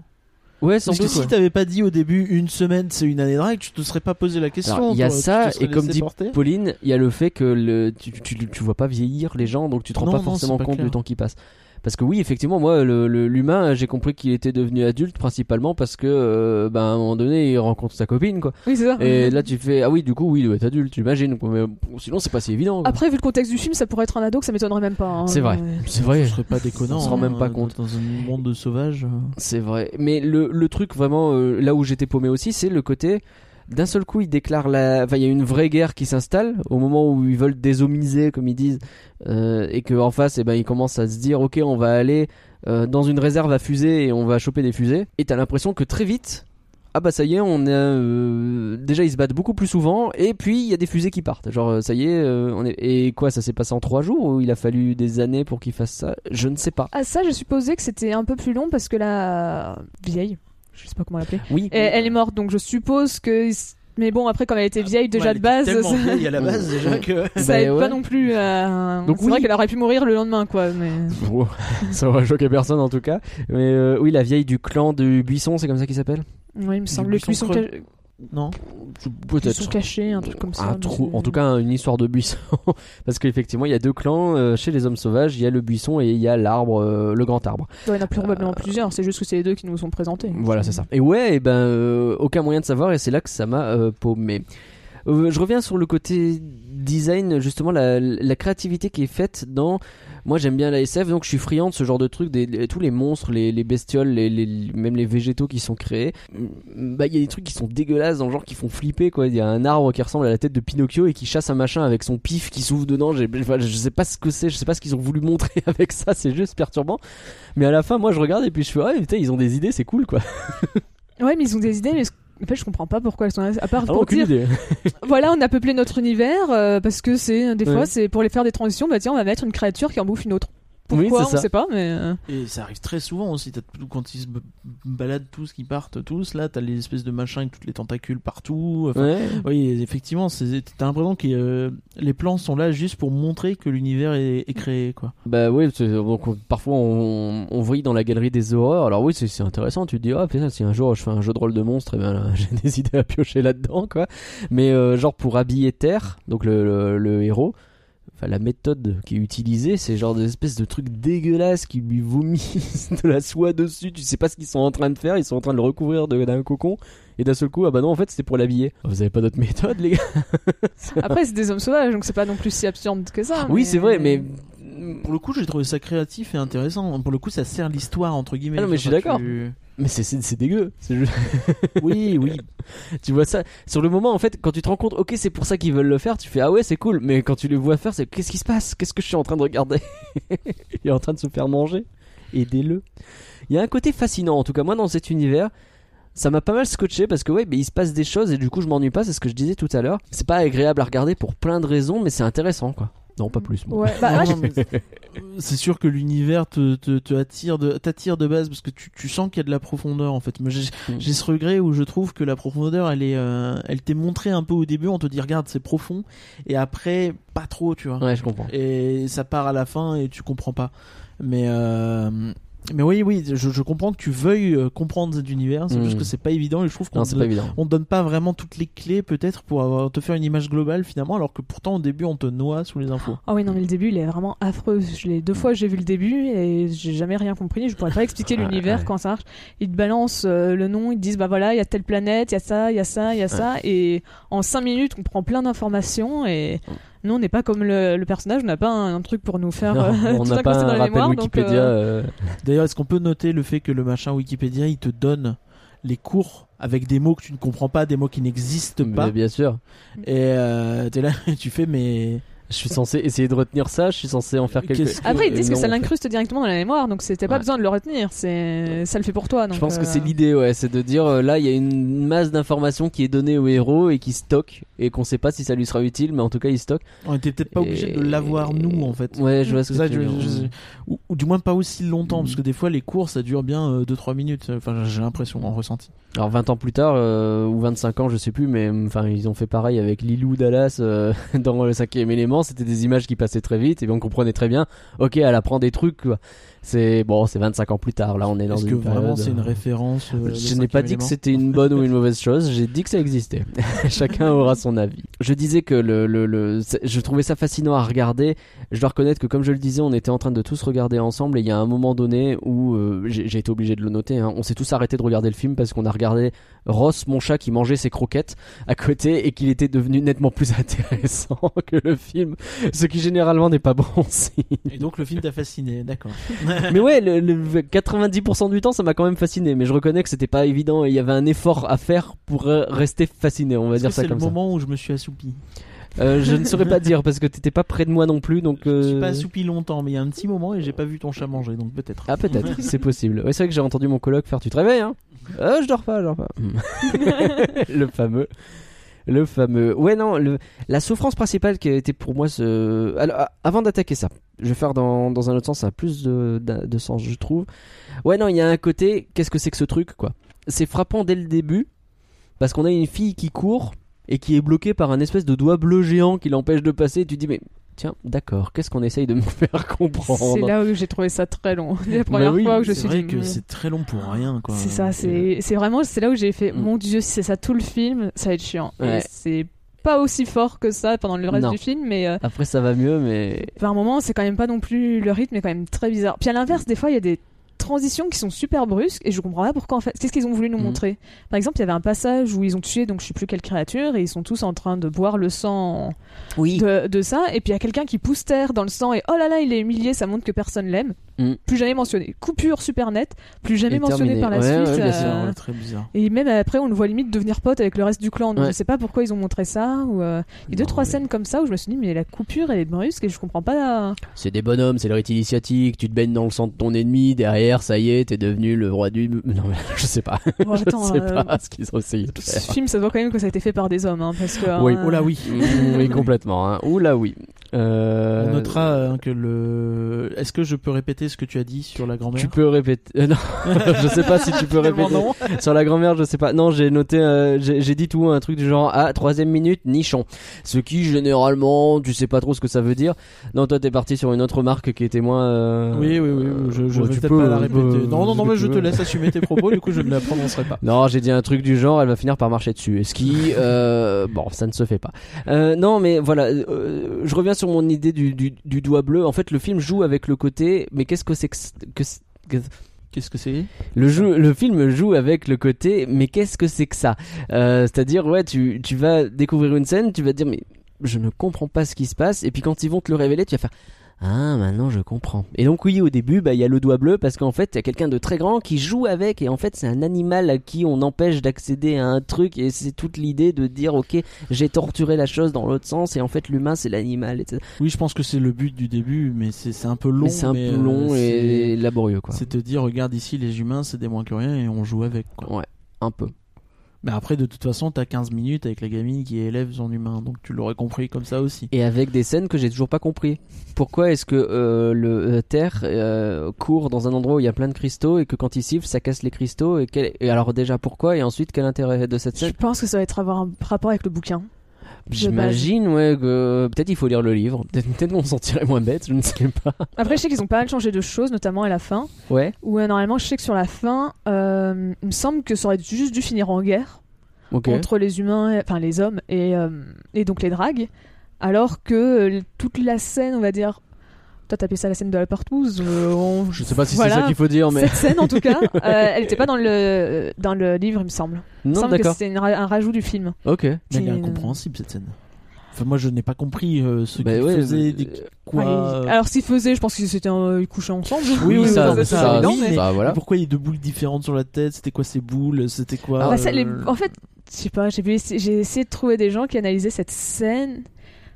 Ouais sans Parce que doute si ouais. t'avais pas dit au début une semaine c'est une année drague, tu te serais pas posé la question. Il y a toi, ça, et comme dit porter. Pauline, il y a le fait que le, tu, tu, tu vois pas vieillir les gens, donc tu te rends Non, pas non, forcément pas compte clair. du temps qui passe. Parce que oui, effectivement, moi, le- le- l'humain, j'ai compris qu'il était devenu adulte principalement parce que, euh, ben, à un moment donné, il rencontre sa copine, quoi. oui c'est ça Et là, tu fais, ah oui, du coup, oui, il doit être adulte, j'imagine. Mais bon, sinon, c'est pas si évident. quoi. après vu le contexte du film ça pourrait être un ado que ça m'étonnerait même pas hein. C'est vrai. Ouais. C'est vrai. Ce serait pas déconnant. On se rend même hein, pas compte. Dans un monde de sauvages. euh. C'est vrai. Mais le, le truc vraiment, euh, là où j'étais paumé aussi, c'est le côté. D'un seul coup, ils déclarent la. Il y a une vraie guerre qui s'installe au moment où ils veulent désomiser, comme ils disent, euh, et qu'en face, eh ben, ils commencent à se dire, ok, on va aller euh, dans une réserve à fusées et on va choper des fusées. Et t'as l'impression que très vite, ah bah ça y est, euh, déjà ils se battent beaucoup plus souvent, et puis il y a des fusées qui partent. Genre euh, ça y est, est. Et quoi, ça s'est passé en trois jours ou il a fallu des années pour qu'ils fassent ça? Je ne sais pas. ah ça j'ai supposé que c'était un peu plus long parce que la vieille je sais pas comment l'appeler Oui. Et elle est morte, donc je suppose que. Mais bon, après, comme elle était vieille déjà Ouais, elle de base, était tellement vieille à la base déjà que. ça Bah aide ouais. pas non plus. euh, Donc c'est oui. vrai qu'elle aurait pu mourir le lendemain, quoi. Mais... Bon, ça aurait choqué personne en tout cas. Mais euh, oui, la vieille du clan du buisson, c'est comme ça qu'il s'appelle? Oui, il me semble que buisson. Non. Peut-être. buisson caché, un truc comme ça. Un trou, en tout cas une histoire de buisson. Parce qu'effectivement, il y a deux clans euh, chez les hommes sauvages. Il y a le buisson et il y a l'arbre, euh, le grand arbre. Il y en a probablement plusieurs, c'est juste que c'est les deux qui nous sont présentés. Voilà, c'est ça. Et ouais, et ben euh, aucun moyen de savoir et c'est là que ça m'a euh, paumé. Euh, je reviens sur le côté design, justement la, la créativité qui est faite dans Moi j'aime bien la SF, donc je suis friand de ce genre de truc, des, tous les monstres, les, les bestioles, les, même les végétaux qui sont créés. Mm, Bah il y a des trucs qui sont dégueulasses, dans genre qui font flipper quoi. Il y a un arbre qui ressemble à la tête de Pinocchio et qui chasse un machin avec son pif qui s'ouvre dedans. J'ai- enfin, je sais pas ce que c'est, je sais pas ce qu'ils ont voulu montrer avec ça, c'est juste perturbant. Mais à la fin, moi je regarde et puis je fais ouais putain ils ont des idées, c'est cool quoi. Ouais, mais ils ont des idées, mais en fait, je comprends pas pourquoi elles sont là. À part Ah, pour aucune dire, idée. voilà, on a peuplé notre univers euh, parce que c'est des Ouais. fois, c'est pour les faire des transitions. Bah tiens, on va mettre une créature qui en bouffe une autre. Oui, Pourquoi c'est On ça. sait pas, mais euh, Et ça arrive très souvent aussi. t'as tout- Quand ils se baladent tous, qui partent tous, là, t'as les espèces de machins avec toutes les tentacules partout. Enfin, Ouais. Oui, effectivement, c'est- t'as l'impression que euh, les plans sont là juste pour montrer que l'univers est, est créé, quoi. Bah oui, donc on- parfois on, on voit dans la galerie des horreurs. Alors oui, c'est intéressant. Tu te dis ah putain, si un jour je fais un jeu de rôle de monstre, eh ben là, j'ai des idées à piocher là-dedans quoi. Mais euh, genre pour habiller Terre, donc le, le, le héros. Enfin, la méthode qui est utilisée, c'est genre des espèces de trucs dégueulasses qui lui vomissent de la soie dessus. Tu sais pas ce qu'ils sont en train de faire. Ils sont en train de le recouvrir de- d'un cocon. Et d'un seul coup, ah bah non, en fait, c'était pour l'habiller. Vous avez pas d'autre méthode, les gars après, c'est des hommes sauvages, donc c'est pas non plus si absurde que ça. Oui, mais- c'est vrai, mais Pour le coup, j'ai trouvé ça créatif et intéressant. Pour le coup, ça sert l'histoire, entre guillemets. Ah non, mais je suis d'accord. tu- mais c'est dégueu. Juste- Oui, oui. Tu vois ça sur le moment en fait quand tu te rends compte ok c'est pour ça qu'ils veulent le faire tu fais ah ouais c'est cool. Mais quand tu les vois faire c'est qu'est-ce qui se passe? Qu'est-ce que je suis en train de regarder? Il est en train de se faire manger. Aidez-le. Il y a un côté fascinant en tout cas moi dans cet univers ça m'a pas mal scotché parce que ouais mais il se passe des choses et du coup je m'ennuie pas c'est ce que je disais tout à l'heure. C'est pas agréable à regarder pour plein de raisons mais c'est intéressant quoi non pas plus moi. Ouais, bah, mais c'est sûr que l'univers te, te, te attire de t'attire de base parce que tu, tu sens qu'il y a de la profondeur en fait. Moi, j'ai Mm. j'ai ce regret où je trouve que la profondeur, elle est, euh, elle t'est montrée un peu au début. On te dit regarde c'est profond et après pas trop, tu vois. ouais je comprends Et ça part à la fin et tu comprends pas. Mais euh, mais oui oui, je, je comprends que tu veuilles euh, comprendre cet univers. C'est juste que c'est pas évident et je trouve qu'on te donne pas vraiment toutes les clés peut-être pour avoir, te faire une image globale finalement alors que pourtant au début on te noie sous les infos. Ah oui, non, mais le début, il est vraiment affreux. Je l'ai deux fois, j'ai vu le début et j'ai jamais rien compris. Je pourrais pas expliquer l'univers ouais. quand ça marche. Ils te balancent euh, le nom, ils te disent bah voilà, il y a telle planète, il y a ça, il y a ça, il y a ça, et en cinq minutes, on prend plein d'informations et nous, on n'est pas comme le, le personnage, on n'a pas un, un truc pour nous faire Non, euh, on n'a pas un rappel mémoire. Wikipédia euh, euh, D'ailleurs, est-ce qu'on peut noter le fait que le machin Wikipédia, il te donne les cours avec des mots que tu ne comprends pas, des mots qui n'existent mais pas, bien sûr et euh, t'es là, tu fais mais je suis censé essayer de retenir ça je suis censé en faire quelque que- Après, ils disent que non, ça en fait. l'incruste directement dans la mémoire, donc c'était pas Ouais. besoin de le retenir. C'est ça le fait pour toi. Donc, Je pense que euh, c'est l'idée, ouais, c'est de dire euh, là il y a une masse d'informations qui est donnée au héros et qui stocke et qu'on sait pas si ça lui sera utile, mais en tout cas il stocke. on était peut-être pas obligé de Et- l'avoir nous en fait. Ouais, je vois ce que ça, tu veux dire. je- ou, ou du moins pas aussi longtemps, Mm. parce que des fois les cours ça dure bien 2-3 minutes. Enfin, j'ai l'impression en ressenti. Alors 20 ans plus tard euh, ou 25 ans, je sais plus, mais enfin ils ont fait pareil avec Lilou Dallas euh, dans le cinquième élément. C'était des images qui passaient très vite et on comprenait très bien. Ok, elle apprend des trucs. quoi. C'est bon, c'est 25 ans plus tard. Là, on est dans Est-ce une que vraiment c'est une euh, référence euh, Je n'ai pas dit que c'était une bonne ou une mauvaise chose, j'ai dit que ça existait. Chacun aura son avis. Je disais que le, le, je trouvais ça fascinant à regarder. Je dois reconnaître que comme je le disais, on était en train de tous regarder ensemble et il y a un moment donné où euh, j'ai j'ai été obligé de le noter. hein. On s'est tous arrêtés de regarder le film parce qu'on a regardé Ross, mon chat, qui mangeait ses croquettes à côté et qu'il était devenu nettement plus intéressant que le film, ce qui généralement n'est pas bon signe. Et donc le film t'a fasciné, d'accord. Mais ouais, le, le 90% du temps, ça m'a quand même fasciné. Mais je reconnais que c'était pas évident et il y avait un effort à faire pour rester fasciné. On va dire que ça c'est le comme ça. moment où je me suis assoupi? Euh, je ne saurais pas dire parce que t'étais pas près de moi non plus, donc. Je me suis euh, pas assoupi longtemps, mais il y a un petit moment et j'ai pas vu ton chat manger, donc peut-être. Ah peut-être, c'est possible. Ouais, c'est vrai que j'ai entendu mon coloc faire. Tu te réveilles, hein? Euh, Je dors pas, je dors pas. le fameux. Le fameux. Ouais, non, le... la souffrance principale qui a été pour moi ce. Alors, a- avant d'attaquer ça, je vais faire dans, dans un autre sens, ça a plus de, de, de sens, je trouve. Ouais, non, il y a un côté, qu'est-ce que c'est que ce truc, quoi? C'est frappant dès le début, parce qu'on a une fille qui court et qui est bloquée par un espèce de doigt bleu géant qui l'empêche de passer, et tu te dis, mais tiens, d'accord, qu'est-ce qu'on essaye de me faire comprendre? C'est là où j'ai trouvé ça très long. La première oui, fois où je C'est suis vrai dit, que c'est très long pour rien, quoi. C'est ça, c'est c'est vraiment c'est là où j'ai fait Mm. mon dieu, si c'est ça tout le film, ça va être chiant. Ouais. C'est pas aussi fort que ça pendant le reste Non. du film, mais euh, Après, ça va mieux, mais. par un moment, c'est quand même pas non plus le rythme est quand même très bizarre. Puis à l'inverse, des fois, il y a des transitions qui sont super brusques et je comprends pas pourquoi en fait. Qu'est-ce qu'ils ont voulu nous Mhm. montrer? Par exemple, il y avait un passage où ils ont tué donc je sais plus quelle créature et ils sont tous en train de boire le sang Oui. de, de ça et puis il y a quelqu'un qui pousse terre dans le sang et oh là là il est humilié, ça montre que personne l'aime. Mhm. Plus jamais mentionné. Coupure super nette, plus jamais Et mentionné terminé. par la Ouais, suite. ouais, bien euh, sûr, Ouais, très bizarre. Et même après, on le voit limite devenir pote avec le reste du clan. Donc Ouais. je sais pas pourquoi ils ont montré ça. Ou euh, il y a deux Non, trois mais- scènes comme ça où je me suis dit mais la coupure elle est brusque et je comprends pas. C'est des bonhommes, c'est le rite initiatique, tu te baignes dans le sang de ton ennemi, derrière, ça y est, t'es devenu le roi du... Non, mais je sais pas. Bon, attends, je sais euh, pas ce qu'ils ont essayé de ce faire. film, ça se voit quand même que ça a été fait par des hommes, hein, parce que. Oui. Oh là oui. Mm, oui, complètement. Hein. Oula, oui. Euh, On notera euh, que le. Est-ce que je peux répéter ce que tu as dit sur la grand-mère Tu peux répéter. euh, non, je sais pas si tu peux répéter. non. Sur la grand-mère, je sais pas. Non, j'ai noté, euh, j'ai dit tout, un truc du genre, ah, troisième minute, nichon. Ce qui, généralement, tu sais pas trop ce que ça veut dire. Non, toi, t'es parti sur une autre marque qui était moins. euh, Oui, oui, oui. Je, je Ouais, vais tu peux, pas la répéter. non, non, non, mais je te laisse assumer tes propos. du coup, je ne la prononcerai pas. Non, j'ai dit un truc du genre, elle va finir par marcher dessus. Et ce qui, euh, bon, ça ne se fait pas. Non, mais voilà, je reviens sur mon idée du, du, du doigt bleu. En fait, le film joue avec le côté, mais qu'est-ce que c'est que, Qu'est-ce que c'est? le jeu, le film joue avec le côté, mais qu'est-ce que c'est que ça? Euh, C'est-à-dire, ouais, tu, tu vas découvrir une scène, tu vas te dire, mais je ne comprends pas ce qui se passe, et puis quand ils vont te le révéler, tu vas faire. Ah, maintenant je comprends. Et donc oui, au début, bah il y a le doigt bleu parce qu'en fait, il y a quelqu'un de très grand qui joue avec et en fait, c'est un animal à qui on empêche d'accéder à un truc et c'est toute l'idée de dire OK, j'ai torturé la chose dans l'autre sens et en fait, l'humain c'est l'animal, etc. Oui, je pense que c'est le but du début, mais c'est c'est un peu long. C'est un mais, peu euh, long et c'est- laborieux quoi. C'est te dire, regarde ici, les humains, c'est des moins que rien et on joue avec. Quoi. Ouais, un peu. Mais après, de toute façon, t'as 15 minutes avec la gamine qui élève son humain, donc tu l'aurais compris comme ça aussi. Et avec des scènes que j'ai toujours pas compris. Pourquoi est-ce que euh, le euh, Terre euh, court dans un endroit où il y a plein de cristaux et que quand il siffle ça casse les cristaux et, quel- et alors déjà pourquoi et ensuite quel intérêt de cette Je scène? pense que ça va être avoir un rapport avec le bouquin. J'imagine ouais que peut-être il faut lire le livre, peut-être peut-être qu'on s'en tirait moins bête, je ne sais pas. Après, je sais qu'ils ont pas mal changé de choses, notamment à la fin. Ouais, Où euh, normalement, je sais que sur la fin, euh, il me semble que ça aurait juste dû finir en guerre entre les humains, enfin les hommes et, euh, et donc les dragues. Alors que euh, toute la scène, on va dire. Toi, appelé ça la scène de la partouze. euh, on- Je sais pas si Voilà. c'est ça qu'il faut dire mais Cette scène, en tout cas, euh, elle était pas dans le, dans le livre, il me semble. Il me non semble que d'accord. c'était ra- un rajout du film. Ok. Mais elle est Qui- incompréhensible cette scène. Enfin, moi, je n'ai pas compris euh, ce Bah qu'ils ouais, faisaient, euh, des- quoi. Allez, Alors, s'ils faisaient, je pense qu'ils s'étaient euh, ils couchaient ensemble. Oui, oui, ça, ça, ça, ça, ça, oui, mais- ça, voilà. Et Pourquoi il y a deux boules différentes sur la tête? C'était quoi ces boules? C'était quoi Bah, ça, les- euh, En fait, je sais pas, j'ai essayé, j'ai essayé de trouver des gens qui analysaient cette scène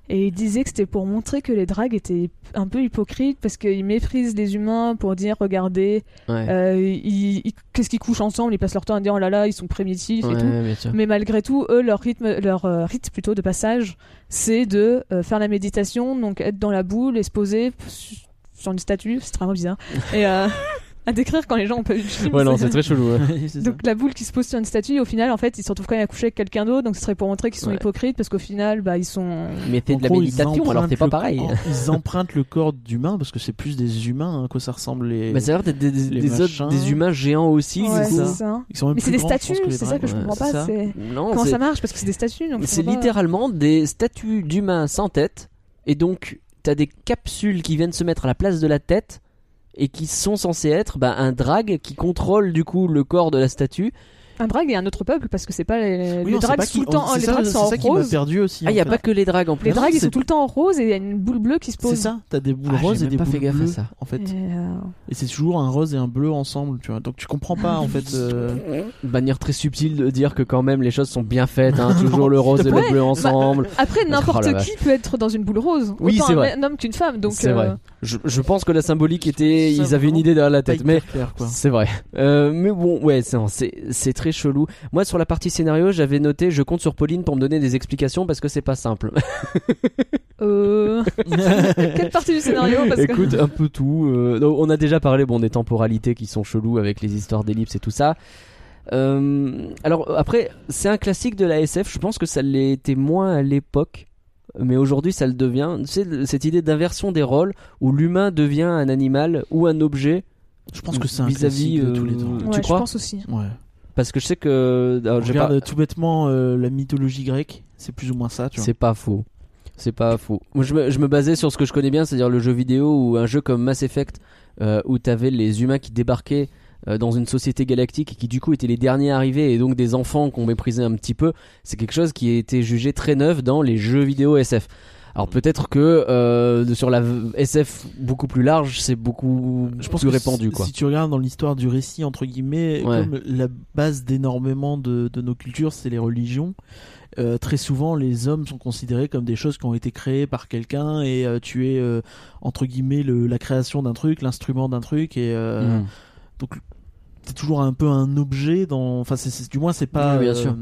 et ils disaient que c'était pour montrer que les dragues étaient un peu hypocrites parce qu'ils méprisent les humains pour dire regardez, Ouais. euh, ils, ils- qu'est-ce qu'ils couchent ensemble, ils passent leur temps à dire oh là là, ils sont primitifs Ouais, et tout. Mais malgré tout, eux, leur rythme, leur euh, rite plutôt de passage, c'est de euh, faire la méditation, donc être dans la boule et se poser su- sur une statue, c'est vraiment bizarre. et à décrire quand les gens ont pas vu le film. Ouais non, c'est- c'est très chelou. ouais. C'est donc la boule qui se pose sur une statue, et au final, en fait, ils se retrouvent quand même à coucher avec quelqu'un d'autre, donc ce serait pour montrer qu'ils sont Ouais. hypocrites, parce qu'au final, bah, ils sont... Mais fais de la méditation alors t'es pas pareil. Ils empruntent le corps d'humain parce que c'est plus des humains hein, que ça ressemble les. Mais ça a l'air d'être des, des, les des autres- machins. des humains géants aussi. Ouais, c'est ça. Ils sont même Mais c'est des statues, c'est ça que je comprends c'est pas. c'est- Comment c'est- ça marche Parce que c'est des statues, C'est littéralement des statues d'humains sans tête. Et donc, t'as des capsules qui viennent se mettre à la place de la tête et qui sont censées être bah, un drag qui contrôle du coup le corps de la statue. Un drag et un autre peuple, parce que c'est pas les, Oui, les pas tout le temps, les ça- c'est sont en ça qui m'a rose. perdu aussi. Ah, il y a fait. pas que les drags en plus. Les drags, ils c'est- sont tout le temps en rose et il y a une boule bleue qui se pose. C'est ça, t'as des boules Ah, roses et des pas boules fait gaffe à bleues, ça. en fait. Et, euh, Et c'est toujours un rose et un bleu ensemble, tu vois. Donc tu comprends pas en fait. euh, Une manière très subtile de dire que quand même les choses sont bien faites. Hein, toujours le rose et Ouais, le bleu ensemble. Après, Oh n'importe qui peut être dans une boule rose. Oui, c'est un, vrai. un homme qu'une femme. Donc, C'est euh, vrai. Je, je pense que la symbolique était. Ils avaient une idée derrière la tête. Mais. C'est vrai. Euh, mais bon, ouais, c'est très chelou. Moi, sur la partie scénario, j'avais noté, je compte sur Pauline pour me donner des explications parce que c'est pas simple. euh, Quelle partie du scénario parce que... Écoute, un peu tout. euh, donc, on a déjà parlé, bon, des temporalités qui sont cheloues avec les histoires d'ellipses et tout ça. Euh, alors après, c'est un classique de la SF. Je pense que ça l'était moins à l'époque. Mais aujourd'hui, ça le devient. Tu sais, le- cette idée d'inversion des rôles où l'humain devient un animal ou un objet Je pense que c'est un vis-à-vis classique de tous les euh, temps. Ouais, tu je crois pense aussi. Ouais. Parce que je sais que. alors, j'ai Regarde pas- tout bêtement euh, la mythologie grecque, c'est plus ou moins ça. C'est pas faux. C'est pas faux. Moi, je me, je me basais sur ce que je connais bien, c'est-à-dire le jeu vidéo ou un jeu comme Mass Effect euh, où t'avais les humains qui débarquaient euh, dans une société galactique et qui du coup étaient les derniers arrivés et donc des enfants qu'on méprisait un petit peu, c'est quelque chose qui a été jugé très neuf dans les jeux vidéo SF. Alors peut-être que euh, sur la SF beaucoup plus large, c'est beaucoup Je pense plus que répandu quoi. Si tu regardes dans l'histoire du récit, entre guillemets, Ouais. comme la base d'énormément de, de nos cultures, c'est les religions. euh, très souvent, les hommes sont considérés comme des choses qui ont été créées par quelqu'un et euh, tu es euh, entre guillemets le, la création d'un truc, l'instrument d'un truc et euh, Mm. Donc c'est toujours un peu un objet dans. Enfin, c'est, c'est- du moins c'est pas. Oui, bien euh, sûr.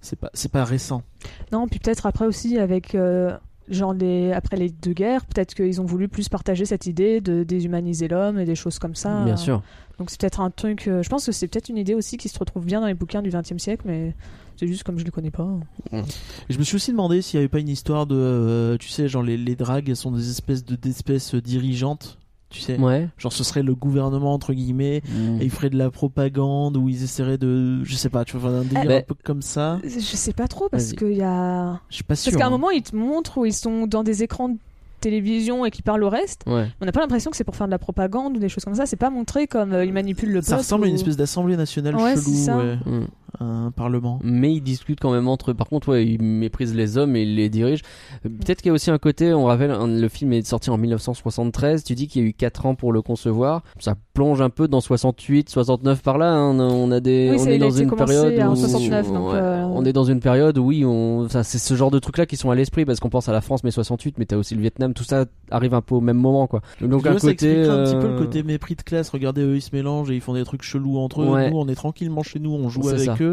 C'est pas, c'est pas récent. Non, puis peut-être après aussi avec euh, genre les après les deux guerres, peut-être qu'ils ont voulu plus partager cette idée de déshumaniser l'homme et des choses comme ça. Bien sûr. Donc c'est peut-être un truc. euh, je pense que c'est peut-être une idée aussi qui se retrouve bien dans les bouquins du XXe siècle, mais c'est juste comme je le connais pas. Et je me suis aussi demandé s'il n'y avait pas une histoire de, euh, tu sais, genre les, les dragues elles sont des espèces de d'espèces dirigeantes, tu sais. Ouais. Genre ce serait le gouvernement entre guillemets Mm. et ils feraient de la propagande ou ils essaieraient de, je sais pas, tu vois, un délire bah, un peu comme ça. Je sais pas trop parce qu'il y a. Je suis pas sûr. Parce qu'à un hein. moment ils te montrent où ils sont dans des écrans de télévision et qui parlent au reste. Ouais. On n'a pas l'impression que c'est pour faire de la propagande ou des choses comme ça. C'est pas montré comme euh, ils manipulent le peuple. Ça ressemble à une espèce d'assemblée nationale Ouais, chelou, ouais, Mm. Un parlement. mais ils discutent quand même entre eux. Par contre, ouais, ils méprisent les hommes et ils les dirigent. Euh, Peut-être qu'il y a aussi un côté, on rappelle, le film est sorti en 1973. Tu dis qu'il y a eu 4 ans pour le concevoir. Ça plonge un peu dans 68, 69 par là. hein. On a des, Oui, on est dans une période en où 69, donc, ouais, euh, on est dans une période où oui, on, ça, c'est ce genre de trucs là qui sont à l'esprit parce qu'on pense à la France mais 68, mais t'as aussi le Vietnam. Tout ça arrive un peu au même moment, quoi. Donc un côté, expliquerait un petit peu euh, le côté mépris de classe. Regardez, eux ils se mélangent et ils font des trucs chelous entre eux. Ouais. Nous on est tranquillement chez nous, on joue avec ça. eux.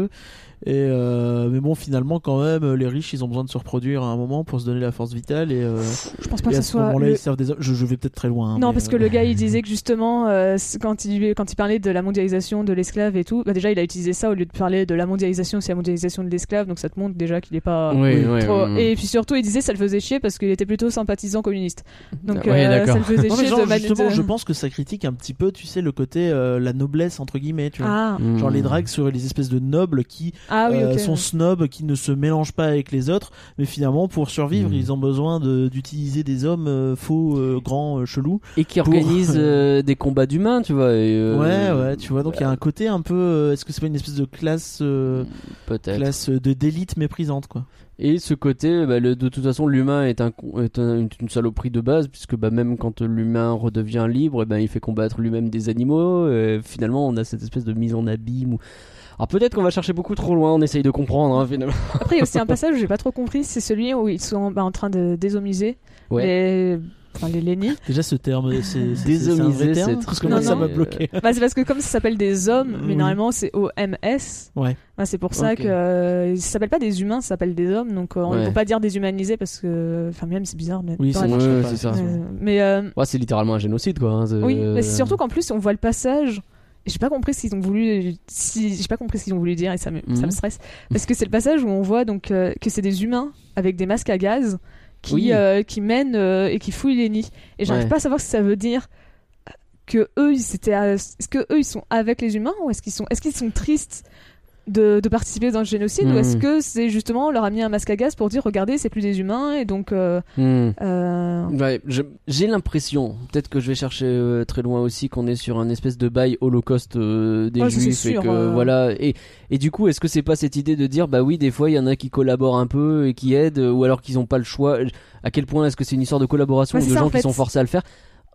Et euh, mais bon, finalement, quand même, les riches ils ont besoin de se reproduire à un moment pour se donner la force vitale. Et, euh, Je pense pas et que à ce soit. moment-là, le- ils servent des. Je, je vais peut-être très loin. hein, Non, mais, parce que euh, le gars il disait que justement, euh, quand, il, quand il parlait de la mondialisation de l'esclave et tout, bah déjà il a utilisé ça au lieu de parler de la mondialisation, c'est la mondialisation de l'esclave, donc ça te montre déjà qu'il est pas. Oui, oui, trop- oui. Et puis surtout, il disait ça le faisait chier parce qu'il était plutôt sympathisant communiste. Donc Ouais, euh, d'accord. ça le faisait Non, mais chier genre, de justement, de- je pense que ça critique un petit peu, tu sais, le côté euh, la noblesse entre guillemets, tu vois. Ah. Genre les dragues seraient les espèces de nobles qui ah oui, euh, ok. sont snobs, qui ne se mélangent pas avec les autres, mais finalement pour survivre, Mm. ils ont besoin de- d'utiliser des hommes euh, faux, euh, grands, euh, chelous. et qui pour- organise euh, des combats d'humains, tu vois. et, euh, ouais, ouais, tu vois. Donc il y a un côté un peu. euh, Est-ce que c'est pas une espèce de classe, euh, Peut-être. classe de d'élite méprisante quoi? Et ce côté, bah, le- de toute façon, l'humain est, un, con- est un- une, une saloperie de base, puisque bah, même quand l'humain redevient libre, eh ben, il fait combattre lui-même des animaux. et finalement, on a cette espèce de mise en abîme. Alors peut-être qu'on va chercher beaucoup trop loin, on essaye de comprendre, hein, finalement. Après, il y a aussi un passage où j'ai pas trop compris, c'est celui où ils sont bah, en train de désomiser Ouais. les, enfin, les lénis. Déjà ce terme, c'est c'est- Désomiser, c'est c'est parce que Non, moi ça m'a bloqué. Bah, c'est parce que comme ça s'appelle des hommes, mais Oui. normalement c'est OMS. Ouais. Bah, c'est pour ça Ok. que euh, ça s'appelle pas des humains, ça s'appelle des hommes. Donc euh, on ne Ouais. peut pas dire déshumanisés parce que, enfin même c'est bizarre. Mais, Oui, marche Ouais, pas. c'est ça. Euh, mais euh, Ouais, c'est littéralement un génocide, quoi. hein, oui, mais c'est surtout qu'en plus on voit le passage. J'ai pas compris ce qu'ils ont voulu, si j'ai pas compris ce qu'ils ont voulu dire et ça me, ça Mhm. me stresse parce que c'est le passage où on voit donc euh, que c'est des humains avec des masques à gaz qui Oui. euh, qui mènent euh, et qui fouillent les nids et j'arrive Ouais. pas à savoir si ça veut dire que eux ils étaient à- est-ce que eux ils sont avec les humains ou est-ce qu'ils sont est-ce qu'ils sont tristes de, de participer dans le génocide ou est-ce que c'est justement on leur a mis un masque à gaz pour dire regardez c'est plus des humains et donc euh, hmm. euh, Ouais, j'ai l'impression, peut-être que je vais chercher euh, très loin aussi, qu'on est sur un espèce de bail holocauste des Ouais, juifs et que voilà. Et, et du coup, est-ce que c'est pas cette idée de dire bah oui, des fois il y en a qui collaborent un peu et qui aident, ou alors qu'ils ont pas le choix? À quel point est-ce que c'est une histoire de collaboration Ouais, ou de ça, gens en qui fait. sont forcés à le faire?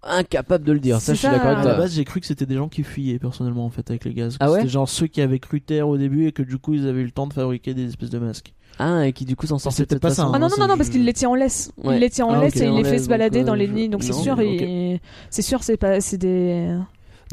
Incapable de le dire. Ça, C'est je suis d'accord avec À toi. la base, j'ai cru que c'était des gens qui fuyaient personnellement en fait avec les gaz. Ah ouais C'était genre ceux qui avaient cru terre au début et que du coup ils avaient eu le temps de fabriquer des espèces de masques. Ah, et qui du coup s'en sortent c'était de cette pas ça, façon. Ah non, non, non, non, parce qu'il les tient en laisse. Ouais. Il les tient en Ah, laisse et il les fait se balader donc, dans euh, les nids. Donc c'est sûr, c'est sûr, c'est pas, c'est des.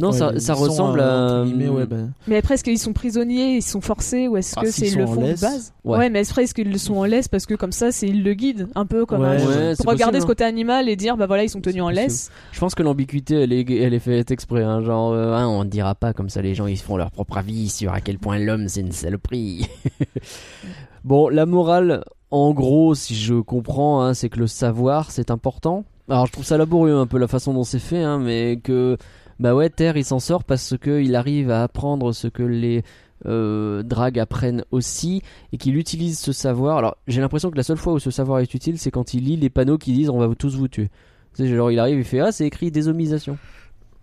Non, Ouais, ça, ressemble euh, à. ouais, bah, Mais après, est-ce qu'ils sont prisonniers, ils sont forcés, ou est-ce Ah, que c'est le fond de base Ouais. Ouais, mais après, est-ce qu'ils le sont en laisse parce que comme ça, c'est ils le guident un peu comme Ouais, un- ouais, c'est pour regarder possible, ce côté animal et dire bah voilà, ils sont tenus en possible. laisse. Je pense que l'ambiguïté, elle est, elle est faite exprès. Hein, genre, euh, hein, on ne dira pas comme ça, les gens ils se font leur propre avis sur à quel point l'homme c'est une saloperie. bon, la morale, en gros, si je comprends, hein, c'est que le savoir c'est important. Alors, je trouve ça laborieux un peu la façon dont c'est fait, hein, mais que bah ouais, Terre il s'en sort parce que il arrive à apprendre ce que les euh, dragues apprennent aussi et qu'il utilise ce savoir. Alors, j'ai l'impression que la seule fois où ce savoir est utile, c'est quand il lit les panneaux qui disent on va tous vous tuer. Tu sais, genre il arrive, il fait ah c'est écrit désomisation.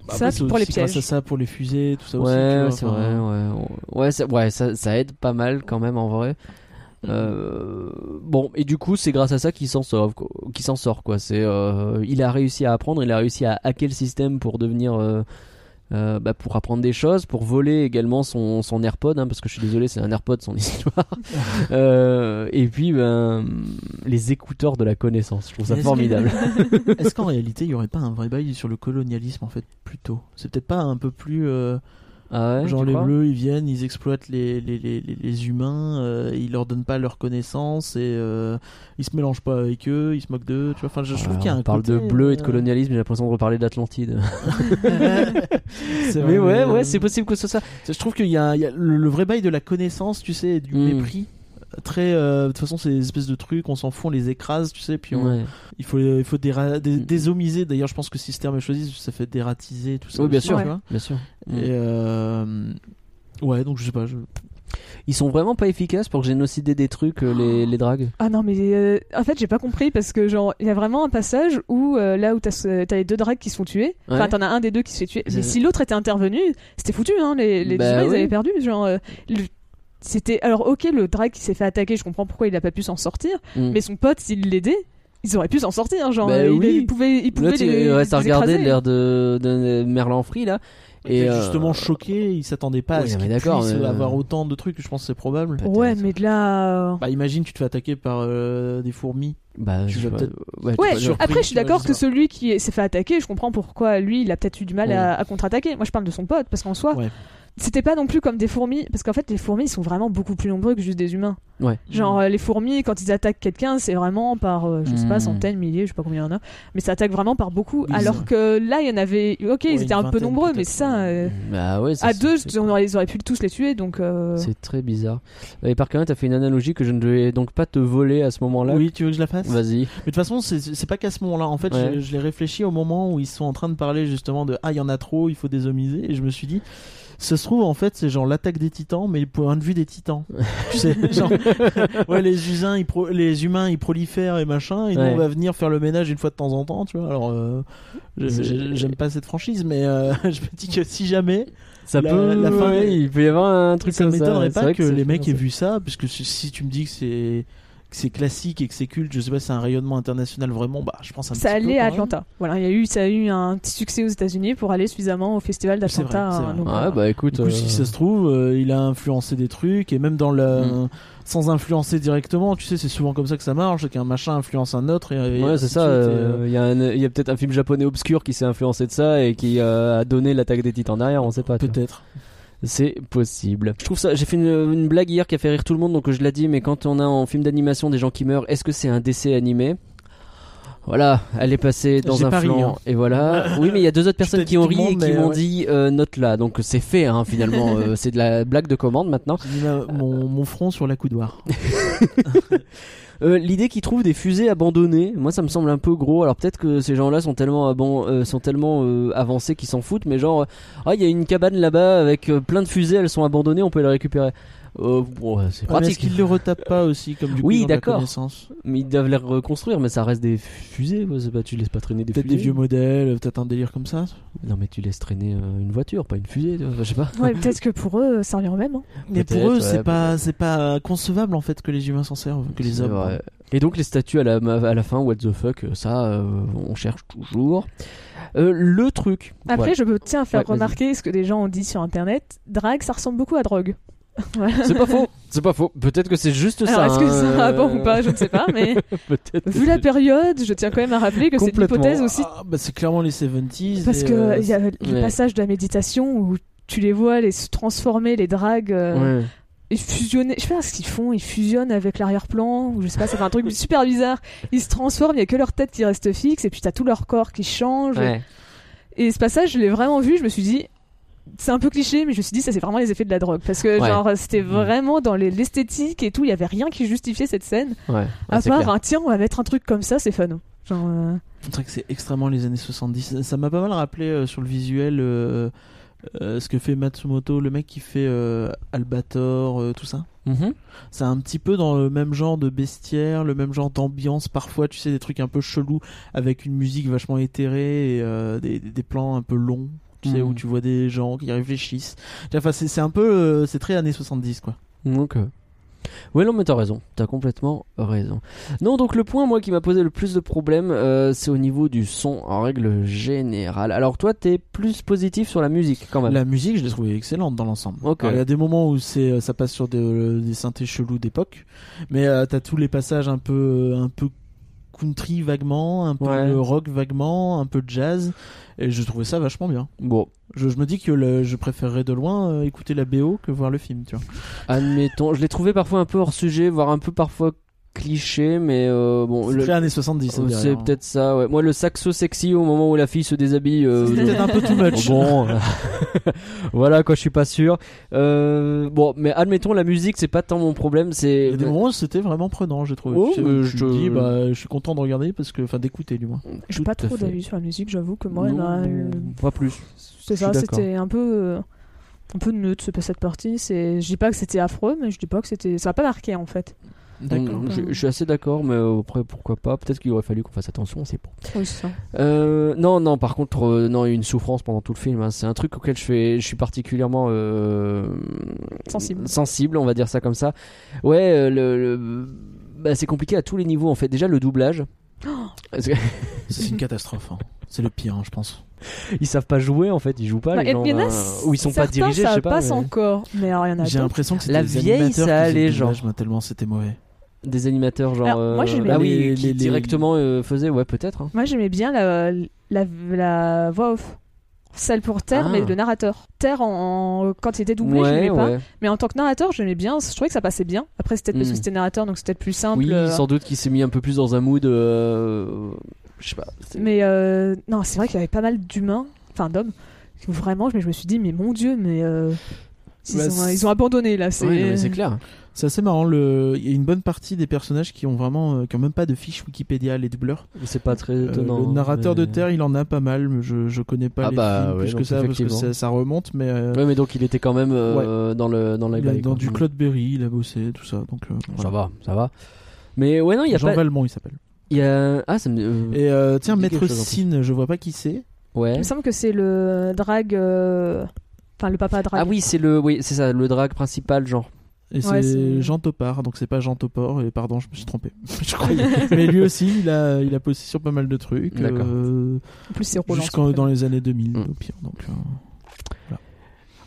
Bah, Ça, après, pour les pièges. à ça, pour les fusées, tout ça Ouais, aussi. c'est vrai, ouais. Ouais, ça, ouais ça, ça aide pas mal quand même en vrai. Euh, bon, et du coup, c'est grâce à ça qu'il s'en sort, qu'il s'en sort, quoi. C'est, euh, il a réussi à apprendre, il a réussi à hacker le système pour devenir, euh, bah, pour apprendre des choses, pour voler également son, son AirPod, hein, parce que je suis désolé, c'est un AirPod son histoire. Et puis, ben, les écouteurs de la connaissance, je trouve ça Est-ce que- formidable. Est-ce qu'en réalité, il y aurait pas un vrai bail sur le colonialisme en fait plus tôt? C'est peut-être pas un peu plus Ah ouais, genre les bleus, ils viennent, ils exploitent les les, les, les- les humains, euh, ils leur donnent pas leurs connaissances et euh, ils se mélangent pas avec eux, ils se moquent d'eux. Tu vois, enfin, je, je trouve Ouais, qu'il y a on un parle côté, de bleu et de euh, colonialisme, j'ai l'impression de reparler d'Atlantide. c'est Mais vrai, ouais, euh, ouais, c'est possible que ce soit ça. Je trouve qu'il y a, il y a le, le vrai bail de la connaissance, tu sais, et du Mm. mépris. Très, euh, de toute façon, c'est des espèces de trucs, on s'en fout, on les écrase, tu sais, puis on- Ouais. il faut, il faut déra- dé- Mm. désomiser. D'ailleurs, je pense que si ce terme est choisi, ça fait dératiser, tout ça. Oui, bien aussi, sûr, tu vois. bien sûr. Mm. Et euh, ouais, donc je sais pas. Je... Ils sont vraiment pas efficaces pour génocider des trucs, euh, les, les dragues. Ah non, mais euh, en fait, j'ai pas compris parce que, genre, il y a vraiment un passage où euh, là où t'as t'as les deux drags qui se font tuer, enfin, Ouais. t'en as un des deux qui se fait tuer. Mais si l'autre était intervenu, c'était foutu, hein. Les, les Bah ils avaient perdu. Genre, euh, le- c'était. Alors, ok, le drag qui s'est fait attaquer, je comprends pourquoi il a pas pu s'en sortir, Mm. mais son pote, s'il l'aidait, ils auraient pu s'en sortir. Genre, Bah euh, il- oui. il, pouvait, il pouvait Là, les, à les regarder écraser. l'air de, de Merlan Free là. Et euh, justement choqué, il s'attendait pas à ce mais qu'il d'accord, puisse mais- avoir autant de trucs. Je pense que c'est probable. Ouais, mais de là. euh, Bah imagine, tu te fais attaquer par euh, des fourmis. bah, tu je vas ouais, tu Ouais, après je suis d'accord que celui qui s'est fait attaquer, je comprends pourquoi lui il a peut-être eu du mal Ouais. à, à contre-attaquer. Moi je parle de son pote parce qu'en soi, Ouais. C'était pas non plus comme des fourmis parce qu'en fait les fourmis ils sont vraiment beaucoup plus nombreux que juste des humains. Ouais. Genre euh, les fourmis quand ils attaquent quelqu'un c'est vraiment par euh, je sais pas Mm. centaines, milliers, je sais pas combien il y en a, mais ça attaque vraiment par beaucoup. Alors que là il y en avait, ok Ouais, ils étaient un peu nombreux, mais ça euh, Bah ouais, ça, à c'est- deux on aurait, ils auraient pu tous les tuer donc. euh, C'est très bizarre. Et par contre, t'as fait une analogie que je ne vais donc pas te voler à ce moment-là. Oui, tu veux que je la fasse? Vas-y. Mais de toute façon, c'est pas qu'à ce moment-là. En fait, Ouais. je, je l'ai réfléchi au moment où ils sont en train de parler justement de ah il y en a trop, il faut désomiser. Et je me suis dit, ça se trouve en fait c'est genre l'attaque des titans, mais point de vue des titans. tu sais, genre ouais les humains ils pro- les humains ils prolifèrent et machin, et nous Ouais. on va venir faire le ménage une fois de temps en temps, tu vois. Alors euh, j'aime pas cette franchise, mais euh, je me dis que si jamais Ça La- peut. la fin- ouais, il peut y avoir un truc ça comme ça. m'étonnerait C'est pas que, ça les mecs aient vu ça, puisque si, si tu me dis que c'est que c'est classique et que c'est culte, je sais pas si c'est un rayonnement international vraiment, bah je pense un ça petit peu allait à même. Atlanta. Voilà, il y a eu, ça a eu un petit succès aux États-Unis pour aller suffisamment au festival d'Atlanta. hein, Ouais, voilà. bah écoute. Du coup, si euh, ça se trouve, euh, il a influencé des trucs et même dans le Mm. sans influencer directement, tu sais, c'est souvent comme ça que ça marche, qu'un machin influence un autre. Et, et Ouais, c'est ça. euh, Il y a, a peut-être un film japonais obscur qui s'est influencé de ça et qui euh, a donné l'attaque des titans derrière, on sait pas. Peut-être. C'est possible. Je trouve ça. J'ai fait une, une blague hier qui a fait rire tout le monde, donc je l'ai dit. Mais quand on a en film d'animation des gens qui meurent, est-ce que c'est un décès animé? Voilà, elle est passée dans un ri, flanc hein. et voilà. Oui, mais il y a deux autres personnes qui ont ri et qui m'ont ouais. dit euh, note là. Donc c'est fait hein, finalement. euh, c'est de la blague de commande maintenant. Mon, mon front sur la coudoir. Euh, L'idée qu'ils trouvent des fusées abandonnées, moi ça me semble un peu gros. Alors peut-être que ces gens-là sont tellement euh, sont tellement euh, avancés qu'ils s'en foutent, mais genre ah il y a une cabane là-bas avec plein de fusées, elles sont abandonnées, on peut les récupérer. Euh, bon, c'est Ouais, mais Est-ce pratique. qu'ils le retapent pas aussi comme du coup Oui, d'accord. connaissance Mais ils doivent les reconstruire, mais ça reste des fusées. ouais, c'est pas, tu laisses pas traîner des Peut-être fusées. des vieux modèles, peut-être un délire comme ça. Non, mais tu laisses traîner euh, une voiture, pas une fusée. Je sais pas. Ouais, peut-être que pour eux, ça revient au même. hein. Mais pour eux, ouais, c'est pas, c'est pas concevable en fait que les humains s'en servent, que les hommes. vrai. Et donc les statues à la, à la fin, what the fuck, ça, euh, on cherche toujours. Euh, le truc. Après, Voilà. je me tiens à faire Ouais, remarquer ce que des gens ont dit sur internet. Drague, ça ressemble beaucoup à drogue. Voilà. C'est pas faux. C'est pas faux. Peut-être que c'est juste ça. Alors, est-ce que hein, ça a bon euh, ou pas Je ne sais pas, mais que vu la c'est- période, je tiens quand même à rappeler que c'est l'hypothèse aussi. Ah, bah, c'est clairement les 70s. Parce et, que euh, il y a le ouais. passage de la méditation où tu les vois les se transformer, les dragues, euh, Ouais. et fusionner. Je sais pas ce qu'ils font, ils fusionnent avec l'arrière-plan, ou je sais pas, ça fait un truc super bizarre. Ils se transforment, il y a que leur tête qui reste fixe, et puis t'as tout leur corps qui change. Ouais. Et ce passage, je l'ai vraiment vu, je me suis dit, c'est un peu cliché, mais je me suis dit, ça c'est vraiment les effets de la drogue. Parce que, Ouais. genre, c'était vraiment dans les- l'esthétique et tout, il y avait rien qui justifiait cette scène. Ouais. à part un tiens, on va mettre un truc comme ça, c'est fun. Genre, euh, C'est vrai que c'est extrêmement les années 70. Ça m'a pas mal rappelé euh, sur le visuel euh, euh, ce que fait Matsumoto, le mec qui fait euh, Albator, euh, tout ça. Mhm. C'est un petit peu dans le même genre de bestiaire, le même genre d'ambiance. Parfois, tu sais, des trucs un peu chelous avec une musique vachement éthérée et euh, des, des- des plans un peu longs. Tu sais, où tu vois des gens qui réfléchissent. Enfin, c'est c'est un peu. euh, c'est très années 70, quoi. Euh, ouais, non, mais t'as raison. T'as complètement raison. Non, donc le point, moi, qui m'a posé le plus de problèmes, euh, c'est au niveau du son en règle générale. Alors, toi, t'es plus positif sur la musique, quand même. La musique, je l'ai trouvée excellente dans l'ensemble. Ok. Il y a des moments où c'est, euh, ça passe sur des, des synthés chelous d'époque, mais euh, t'as tous les passages un peu, un peu country vaguement, un peu Ouais. de rock vaguement, un peu de jazz, et je trouvais ça vachement bien. Bon, Je, je me dis que le- je préférerais de loin euh, écouter la BO que voir le film, tu vois. admettons. Je l'ai trouvé parfois un peu hors sujet, voire un peu parfois cliché, mais euh, bon. C'est le- années 70, on euh, C'est hein. peut-être ça, ouais. Moi, le saxo sexy au moment où la fille se déshabille. euh, C'est peut-être un peu too much. Bon, voilà quoi, je suis pas sûr. Euh, bon, mais admettons la musique, c'est pas tant mon problème. Il C'est y a des moments c'était vraiment prenant, j'ai trouvé. Oh, je te- dis, bah, je suis content de regarder parce que, enfin, d'écouter du moins. J'ai Tout pas trop d'avis sur la musique, j'avoue que moi, Non, euh, pas plus. c'est je suis ça, c'était un peu, un peu neutre ce- cette partie. C'est, je dis pas que c'était affreux, mais je dis pas que c'était, ça m'a pas marqué en fait. Je, je suis assez d'accord, mais après pourquoi pas? Peut-être qu'il aurait fallu qu'on fasse attention, c'est bon. Oui, c'est ça. Euh, non, non, par contre, euh, non, il y a une souffrance pendant tout le film. hein. C'est un truc auquel je, fais, je suis particulièrement euh, Sensible. sensible, on va dire ça comme ça. Ouais, euh, le, le- bah, c'est compliqué à tous les niveaux en fait. Déjà le doublage. Que- C'est une catastrophe. hein. C'est le pire, hein, je pense. ils savent pas jouer en fait, ils jouent pas. Bah, les gens, euh, ou ils sont pas dirigés, ça je sais pas. passe mais- encore, mais alors il y en a J'ai l'impression que c'était La vieille, ça allait, genre. tellement c'était mauvais. Des animateurs genre. Alors, moi, euh, ah bien oui, les- qui les- directement euh, faisaient, ouais, peut-être. hein. Moi j'aimais bien la, la, la voix off. Celle pour Terre, Ah. mais le narrateur. Terre, en, en- quand il était doublé, je ouais, l'aimais pas. ouais. Mais en tant que narrateur, j'aimais bien. Je trouvais que ça passait bien. Après, c'était peut-être parce Mm. que c'était narrateur, donc c'était plus simple. Oui, euh, sans doute qu'il s'est mis un peu plus dans un mood. euh, Je sais pas. Mais euh, non, c'est vrai qu'il y avait pas mal d'humains, enfin d'hommes. Vraiment, mais je me suis dit, mais mon Dieu, mais ils, Bah, ont, c'est- ils ont abandonné là. C'est Ouais, clair. C'est assez marrant. Le... Il y a une bonne partie des personnages qui ont vraiment, euh, qui ont même pas de fiche Wikipédia, les doubleurs. C'est pas très Euh, étonnant. le narrateur mais- de Terre, il en a pas mal, mais je, je connais pas Ah les bah, films ouais, plus que ça parce que ça, ça remonte, mais euh, Ouais, mais donc il était quand même euh, dans le dans la il a- dans du Claude Berry, il a bossé, tout ça. Donc euh, Ça va, ça va. Mais ouais, non, il y a Jean pas. Valmont, il s'appelle. Il y a. Ah, ça me. Et euh, tiens, Maître. Cine, je vois pas qui c'est. Ouais. Il me semble que c'est le drag, euh, enfin le papa drag. Ah oui, c'est le. Oui, c'est ça, le drag principal, genre. Et Ouais, c'est Jean Topard, donc c'est pas Jean Topor, et pardon, je me suis trompé. je croyais. Mais lui aussi, il a, il a sur pas mal de trucs. D'accord. euh, En plus, c'est Roland. Jusqu'en dans les années 2000, Mm. au pire. Donc, euh,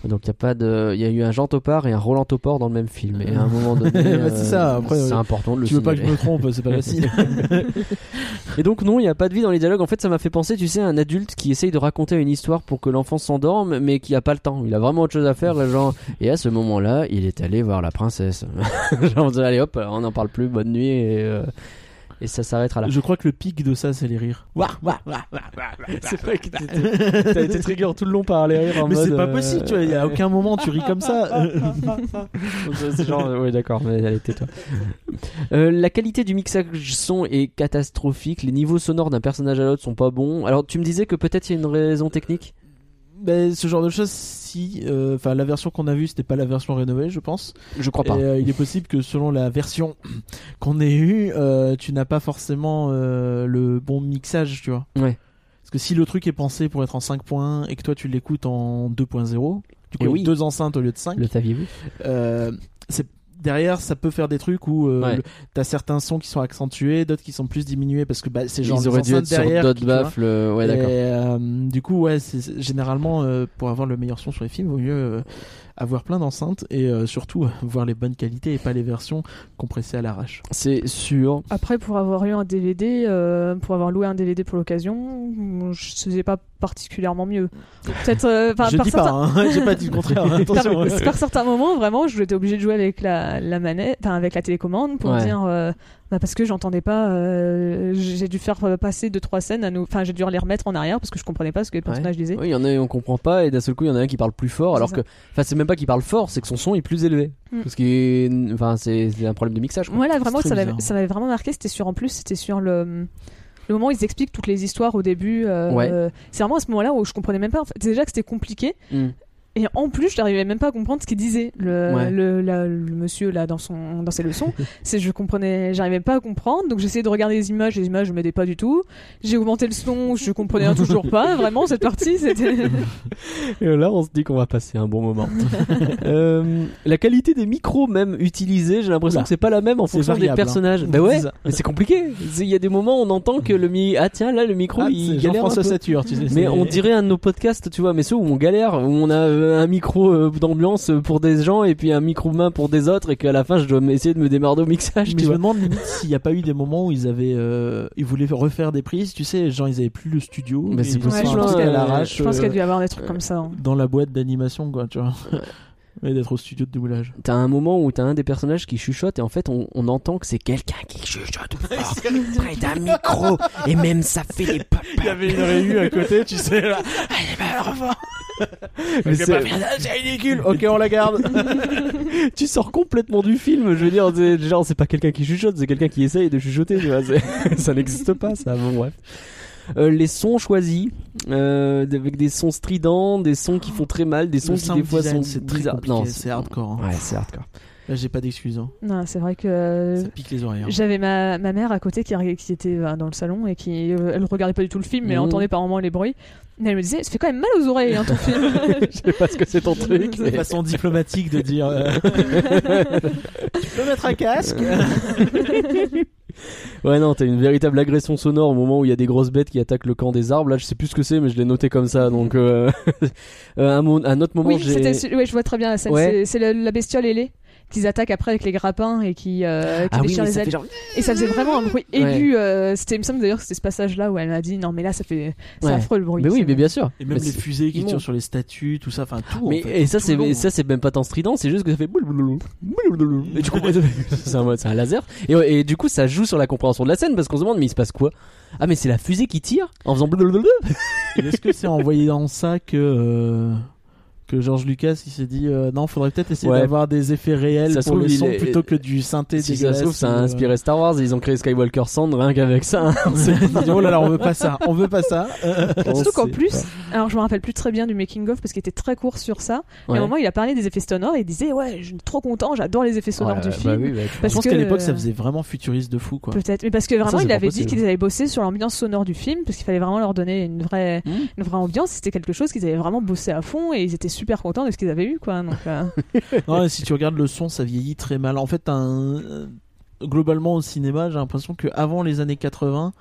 Donc il y a pas de. Il y a eu un Jean Topard et un Roland Topor dans le même film. Et à un moment donné. Bah, c'est ça, après, c'est euh, important de le tu veux pas que je signaler. me trompe, c'est pas facile. Et donc non, il n'y a pas de vie dans les dialogues. En fait, ça m'a fait penser, tu sais, à un adulte qui essaye de raconter une histoire pour que l'enfant s'endorme, mais qui a pas le temps. Il a vraiment autre chose à faire, et genre. Et à ce moment-là, il est allé voir la princesse. genre, on dit, allez hop, on n'en parle plus. Bonne nuit et. euh, Et ça s'arrêtera là. Je crois que le pic de ça, c'est les rires. C'est vrai que t'as été trigger tout le long par les rires en Mais mode, c'est pas euh, possible, tu vois, il y a aucun moment tu ris comme ça. C'est genre, oui, d'accord, mais allez, tais-toi. Euh, la qualité du mixage son est catastrophique. Les niveaux sonores d'un personnage à l'autre sont pas bons. Alors, tu me disais que peut-être il y a une raison technique? Ben, ce genre de choses, si, euh, enfin, la version qu'on a vue, c'était pas la version rénovée, je pense. Je crois Et pas. euh, il est possible que selon la version qu'on ait eue, euh, tu n'as pas forcément le bon mixage, tu vois. Ouais. Parce que si le truc est pensé pour être en 5 points et que toi tu l'écoutes en 2.0, du coup, Et avec oui. deux enceintes au lieu de 5, Le saviez-vous? c'est derrière ça peut faire des trucs où euh, Ouais. le- t'as certains sons qui sont accentués d'autres qui sont plus diminués parce que bah, c'est genre Ils auraient dû être sur derrière d'autres baffles. euh, Ouais, d'accord. Et, euh, du coup, ouais, c'est c'est- généralement euh, pour avoir le meilleur son sur les films, vaut mieux euh, avoir plein d'enceintes et euh, surtout euh, voir les bonnes qualités et pas les versions compressées à l'arrache. C'est sûr. Après, pour avoir eu un DVD, euh, pour avoir loué un DVD pour l'occasion, je faisais pas particulièrement mieux. Peut-être, euh, enfin, Je par dis certains- pas, hein, j'ai pas dit le contraire. attention. par, par certains moments, vraiment, j'étais obligé de jouer avec la, la manette, enfin avec la télécommande pour Ouais. dire, euh, bah, parce que j'entendais pas, euh, j'ai dû faire euh, passer deux trois scènes à nous, enfin j'ai dû les remettre en arrière parce que je comprenais pas ce que les personnages disaient. Oui, il y en a, on comprend pas, et d'un seul coup, il y en a un qui parle plus fort, alors ça. que. Enfin, c'est même pas qu'il parle fort, c'est que son son est plus élevé. Mm. Parce que. Enfin, c'est c'est un problème de mixage. quoi. Moi là vraiment ça m'avait vraiment marqué, c'était sur en plus c'était sur le le moment où ils expliquent toutes les histoires au début. euh, Ouais. c'est vraiment à ce moment-là où je comprenais même pas. En fait, déjà que c'était compliqué. Mm. Et en plus, je n'arrivais même pas à comprendre ce qu'il disait, le, Ouais. le, la- le monsieur là dans, son, dans ses leçons. c'est je comprenais, j'arrivais pas à comprendre, donc j'essayais de regarder les images, les images ne m'aidaient pas du tout. J'ai augmenté le son, je comprenais toujours pas. Vraiment, cette partie, c'était. Et là, on se dit qu'on va passer un bon moment. Euh, la qualité des micros même utilisés, j'ai l'impression Oula. que c'est pas la même en C'est fonction variable, des personnages. hein. Ouais, C'est mais c'est compliqué. Il y a des moments où on entend que le mi ah tiens là le micro Ah, il galère un peu. Satur, tu sais. Mais on dirait un de nos podcasts, tu vois, mais ceux où on galère, où on a euh, un micro euh, d'ambiance pour des gens et puis un micro main pour des autres et qu'à la fin je dois essayer de me démarrer au mixage, Mais tu je me demande limite s'il n'y a pas eu des moments où ils avaient, euh, ils voulaient refaire des prises, tu sais, genre ils avaient plus le studio. Mais et c'est possible, hein, euh, Je pense euh, qu'il y a dû y avoir des trucs comme ça. hein. dans la boîte d'animation, quoi, tu vois. Et d'être au studio de doublage. T'as un moment où t'as un des personnages qui chuchote et en fait on, on entend que c'est quelqu'un qui chuchote fort près d'un micro et même ça fait des pop. Il y avait une réu à côté, tu sais, là. Mais c'est- c'est ridicule. Ok, on la garde. tu sors complètement du film, je veux dire, c'est- genre c'est pas quelqu'un qui chuchote, c'est quelqu'un qui essaye de chuchoter, tu vois, c'est- ça n'existe pas ça, bon bref. Euh, les sons choisis, euh, avec des sons stridents, des sons qui font très mal, des sons Le qui des fois design, sont c'est très bizarres. compliqué, Non, c'est hardcore. hein. Ouais, c'est hardcore. Là, j'ai pas d'excuses. hein. Non, c'est vrai que Ça pique les oreilles. hein. j'avais ma, ma mère à côté qui, qui était euh, dans le salon et qui euh, elle regardait pas du tout le film, mais elle Mhm. entendait par moments les bruits. Elle me disait, ça fait quand même mal aux oreilles hein, ton film. Je sais pas ce que c'est ton truc. C'est mais- une façon diplomatique de dire. euh, tu peux mettre un casque Ouais, non, t'as une véritable agression sonore au moment où il y a des grosses bêtes qui attaquent le camp des arbres. Là, je sais plus ce que c'est, mais je l'ai noté comme ça. Donc, euh... euh, un, mo- un autre moment, oui, j'ai. ouais, je vois très bien la scène. Ouais. C'est, c'est la, la bestiole ailée qu'ils attaquent après avec les grappins et qui, euh, qui Ah déchirent les ça ailes. genre. Et ça faisait vraiment un bruit aigu. euh, c'était, il me semble d'ailleurs que c'était ce passage-là où elle m'a dit non mais là ça fait, c'est Ouais. affreux le bruit. Mais oui, mais bien sûr. Et même Mais les fusées qui tirent sur les statues, tout ça, enfin tout. en Mais fait, et ça tout c'est long. ça c'est même pas tant strident, c'est juste que ça fait et du coup c'est un, c'est un laser et, et du coup ça joue sur la compréhension de la scène parce qu'on se demande mais il se passe quoi? Ah mais c'est la fusée qui tire en faisant Est-ce que c'est en voyant ça que euh, que George Lucas il s'est dit euh, non, faudrait peut-être essayer Ouais. d'avoir des effets réels Ça pour trouve, sons est- plutôt que du synthé Si ça se trouve ça a euh, inspiré Star Wars, ils ont créé Skywalker Sound rien qu'avec ça. hein. on s'est dit, oh là là, on veut pas ça, on veut pas ça. Surtout qu'en plus, pas. alors je me rappelle plus très bien du making of parce qu'il était très court sur ça. Mais à un moment il a parlé des effets sonores et il disait ouais je suis trop content, j'adore les effets sonores Ouais, du bah film. oui, bah, Parce Je pense qu'à l'époque ça faisait vraiment futuriste de fou quoi. Peut-être, mais parce que vraiment il avait dit qu'ils avaient bossé sur l'ambiance sonore du film, parce qu'il fallait vraiment leur donner une vraie, Mm. une vraie ambiance. C'était quelque chose qu'ils avaient vraiment bossé à fond et ils étaient super contents de ce qu'ils avaient eu, quoi. Donc, euh, Non, si tu regardes le son, ça vieillit très mal. En fait, un- euh, globalement au cinéma, j'ai l'impression que avant les années 80,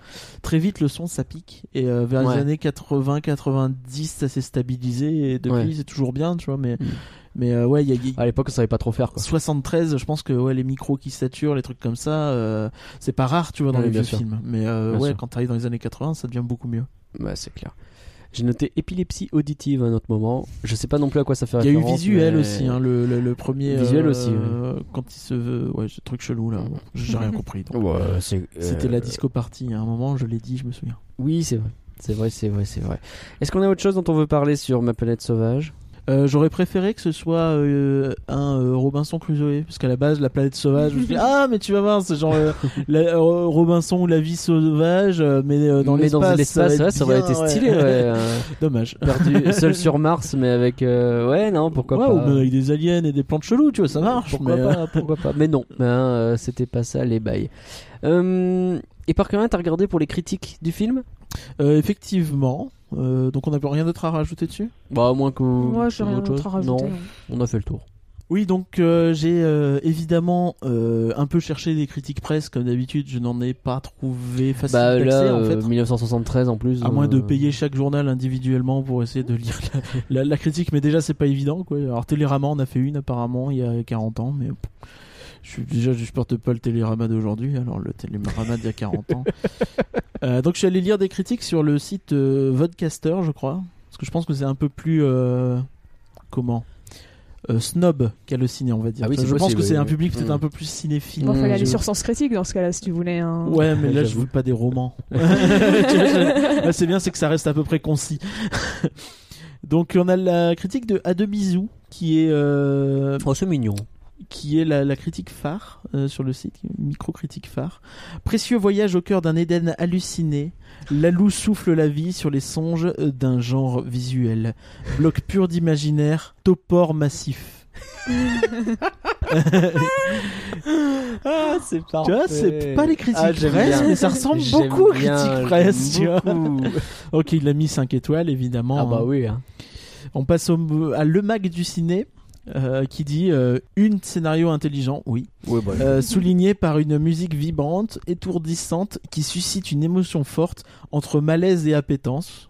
très vite le son ça pique et euh, vers Ouais. les années 80 90, ça s'est stabilisé et depuis Ouais. c'est toujours bien, tu vois mais Mm. mais euh, ouais, y a, il y a- À l'époque, on savait pas trop faire quoi. 73, je pense que ouais, les micros qui saturent, les trucs comme ça, euh, c'est pas rare, tu vois, dans Oui, les vieux sûr. films. Mais euh, ouais, sûr. quand t'arrives dans les années 80, ça devient beaucoup mieux. Ouais, c'est clair. J'ai noté épilepsie auditive à un autre moment. Je sais pas non plus à quoi ça fait Il y a eu référence. visuel mais- aussi, hein, le, le, le premier. Visuel euh, aussi, Quand il se veut, ouais, ce truc chelou là, bon, j'ai rien compris. Ouais, c'est- C'était euh, la disco party. À un moment, je l'ai dit, je me souviens. Oui, c'est vrai. C'est vrai, c'est vrai, c'est vrai. Est-ce qu'on a autre chose dont on veut parler sur ma planète sauvage? Euh, J'aurais préféré que ce soit euh, un euh, Robinson Crusoe, parce qu'à la base, la planète sauvage, je me suis dit, ah, mais tu vas voir, c'est genre euh, la- euh, Robinson ou la vie sauvage, mais euh, dans Mais l'espace. l'espace, va ouais, être ça aurait été stylé. Ouais, euh, Dommage. perdu seul sur Mars, mais avec. euh, Ouais, non, pourquoi Ouais, pas. ou même avec des aliens et des plantes chelous, tu vois, ça marche. Pourquoi mais, euh, pas, pourquoi pas. Mais non, hein, euh, c'était pas ça les bails. Euh, et par contre, t'as regardé pour les critiques du film? Euh, effectivement. Euh, donc on n'a plus rien d'autre à rajouter dessus? Bah, à moins que. moi j'ai rien autre d'autre à rajouter. Non, non. on a fait le tour. Oui, donc euh, j'ai euh, évidemment euh, un peu cherché des critiques presse, comme d'habitude, je n'en ai pas trouvé facile Bah d'accès là, en fait. 1973 en plus. À moins de payer chaque journal individuellement pour essayer de lire la, la- la critique, mais déjà c'est pas évident quoi. Alors Télérama on a fait une apparemment il y a 40 ans, mais pff, je suis déjà je supporte pas le Télérama d'aujourd'hui, alors le Télérama d'il y a 40 ans. Euh, donc je suis allé lire des critiques sur le site euh, Vodcaster, je crois, parce que je pense que c'est un peu plus euh, comment? Euh, snob qu'halluciné on va dire. Ah oui, je c'est pense que c'est oui, un oui. public peut-être Mm. un peu plus cinéphile. Bon, fallait Mmh, aller Je- sur Sens Critique dans ce cas-là si tu voulais un. Ouais, mais là, je J'avoue. veux pas des romans. Je- c'est bien, c'est que ça reste à peu près concis. Donc, on a la critique de A2 Bisous, qui est. euh, Oh, c'est mignon. Qui est la, la critique phare euh, sur le site, micro-critique phare. Précieux voyage au cœur d'un Éden halluciné, Lalou souffle la vie sur les songes euh, d'un genre visuel. Bloc pur d'imaginaire, topor massif. Ah, c'est Tu vois, c'est pas les critiques Ah, presse, bien. mais ça ressemble beaucoup aux critiques presse, tu vois. Ok, il a mis 5 étoiles, évidemment. Ah bah hein. oui. hein. On passe au, à Le Mag du ciné. Euh, qui dit euh, une scénario intelligent, oui, Oui, bah, euh, souligné par une musique vibrante, étourdissante, qui suscite une émotion forte entre malaise et appétence.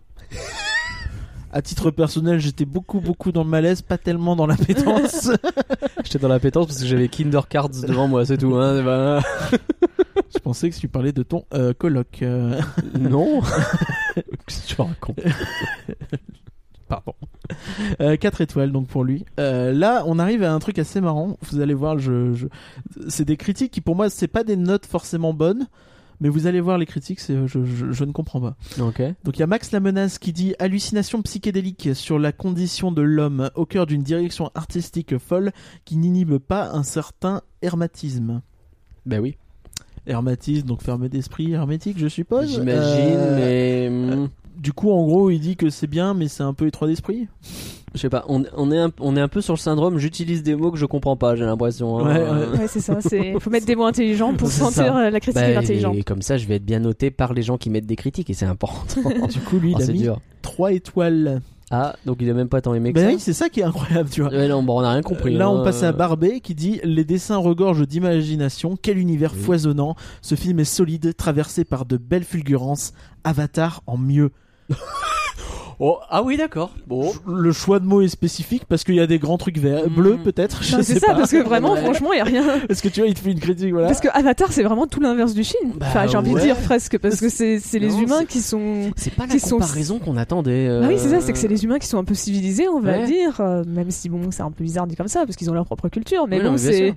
À titre personnel, j'étais beaucoup, beaucoup dans le malaise, pas tellement dans l'appétence. J'étais dans la pétence parce que j'avais Kinder Cards devant moi, c'est tout. Hein. Bah, Je pensais que tu parlais de ton euh, coloc. euh, non. Qu'est-ce que tu racontes? Pardon. 4 étoiles donc pour lui. Euh, là, on arrive à un truc assez marrant. Vous allez voir, je, je... c'est des critiques qui pour moi c'est pas des notes forcément bonnes, mais vous allez voir les critiques, je, je, je ne comprends pas. Donc il y a Max la menace qui dit hallucination psychédélique sur la condition de l'homme au cœur d'une direction artistique folle qui n'inhibe pas un certain hermatisme. Bah oui. Hermatisme, donc fermé d'esprit, hermétique, je suppose. J'imagine, Euh, mais. Du coup, en gros, il dit que c'est bien, mais c'est un peu étroit d'esprit. Je sais pas, on, on est un, on est un peu sur le syndrome j'utilise des mots que je comprends pas, j'ai l'impression. hein. Ouais, ouais. Ouais, c'est ça. C'est faut mettre des mots intelligents pour sentir ça. euh, la critique Bah, intelligente. et comme ça, je vais être bien noté par les gens qui mettent des critiques et c'est important. Du coup, lui, Oh, il a c'est mis dur. 3 étoiles. Ah, donc il a même pas tant aimé que Ben ça. oui, c'est ça qui est incroyable, tu vois. Ouais, non, bon, on a rien compris. Là, hein. on passe à Barbet qui dit Les dessins regorgent d'imagination, quel univers Oui. foisonnant. Ce film est solide, traversé par de belles fulgurances. Avatar en mieux. Oh, ah oui, d'accord. Bon. Le choix de mots est spécifique parce qu'il y a des grands trucs verts, Mm. bleus peut-être. Je Non, sais c'est ça, pas. parce que vraiment, franchement, il y a rien. Parce que tu vois, il te fait une critique, voilà. Parce que Avatar, c'est vraiment tout l'inverse du film. Bah, enfin, j'ai envie ouais. de dire presque, parce que c'est c'est les Non, humains c'est- qui sont. C'est pas la Qui sont- comparaison qu'on attendait. euh, oui, c'est ça, c'est que c'est les humains qui sont un peu civilisés, on va Ouais. dire. euh, même si, bon, c'est un peu bizarre dit comme ça, parce qu'ils ont leur propre culture. Mais Oui, non, bon, mais bien c'est. sûr.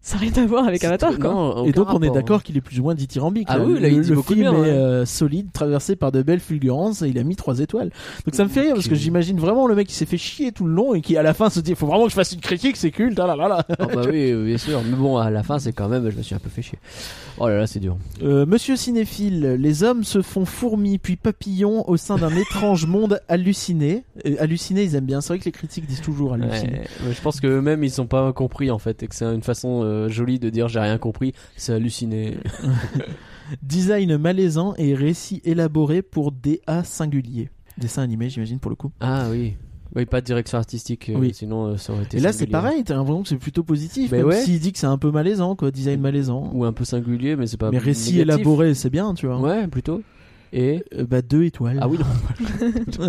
Ça n'a rien à voir avec Avatar, quoi. non, Et donc on est rapport. d'accord qu'il est plus ou moins dithyrambique. Ah là. oui, là, le, il dit le beaucoup film bien, est ouais. euh, solide, traversé par de belles fulgurances, et il a mis 3 étoiles. Donc ça me fait rire parce que j'imagine vraiment le mec qui s'est fait chier tout le long et qui à la fin se dit faut vraiment que je fasse une critique, c'est culte. ah là là là. Ah bah oui, bien sûr. Mais bon, à la fin, c'est quand même, je me suis un peu fait chier. Oh là là, c'est dur. Euh, Monsieur cinéphile, les hommes se font fourmis puis papillons au sein d'un étrange monde halluciné. Euh, halluciné, ils aiment bien. C'est vrai que les critiques disent toujours halluciné. Ouais, je pense que eux-mêmes, ils sont pas compris en fait, et que c'est une façon euh, jolie de dire j'ai rien compris. C'est halluciné. Design malaisant et récit élaboré pour DA singulier. Dessin animé, j'imagine pour le coup. Ah oui. Oui, pas de direction artistique, euh, Oui. sinon euh, ça aurait été. Et là, c'est pareil. T'as l'impression que c'est plutôt positif, Mais même ouais. s'il dit que c'est un peu malaisant, quoi. Design malaisant. Ou un peu singulier, mais c'est pas. Mais récit négatif. élaboré, c'est bien, tu vois. Ouais, plutôt. Et. Euh, bah deux étoiles. Ah oui, non.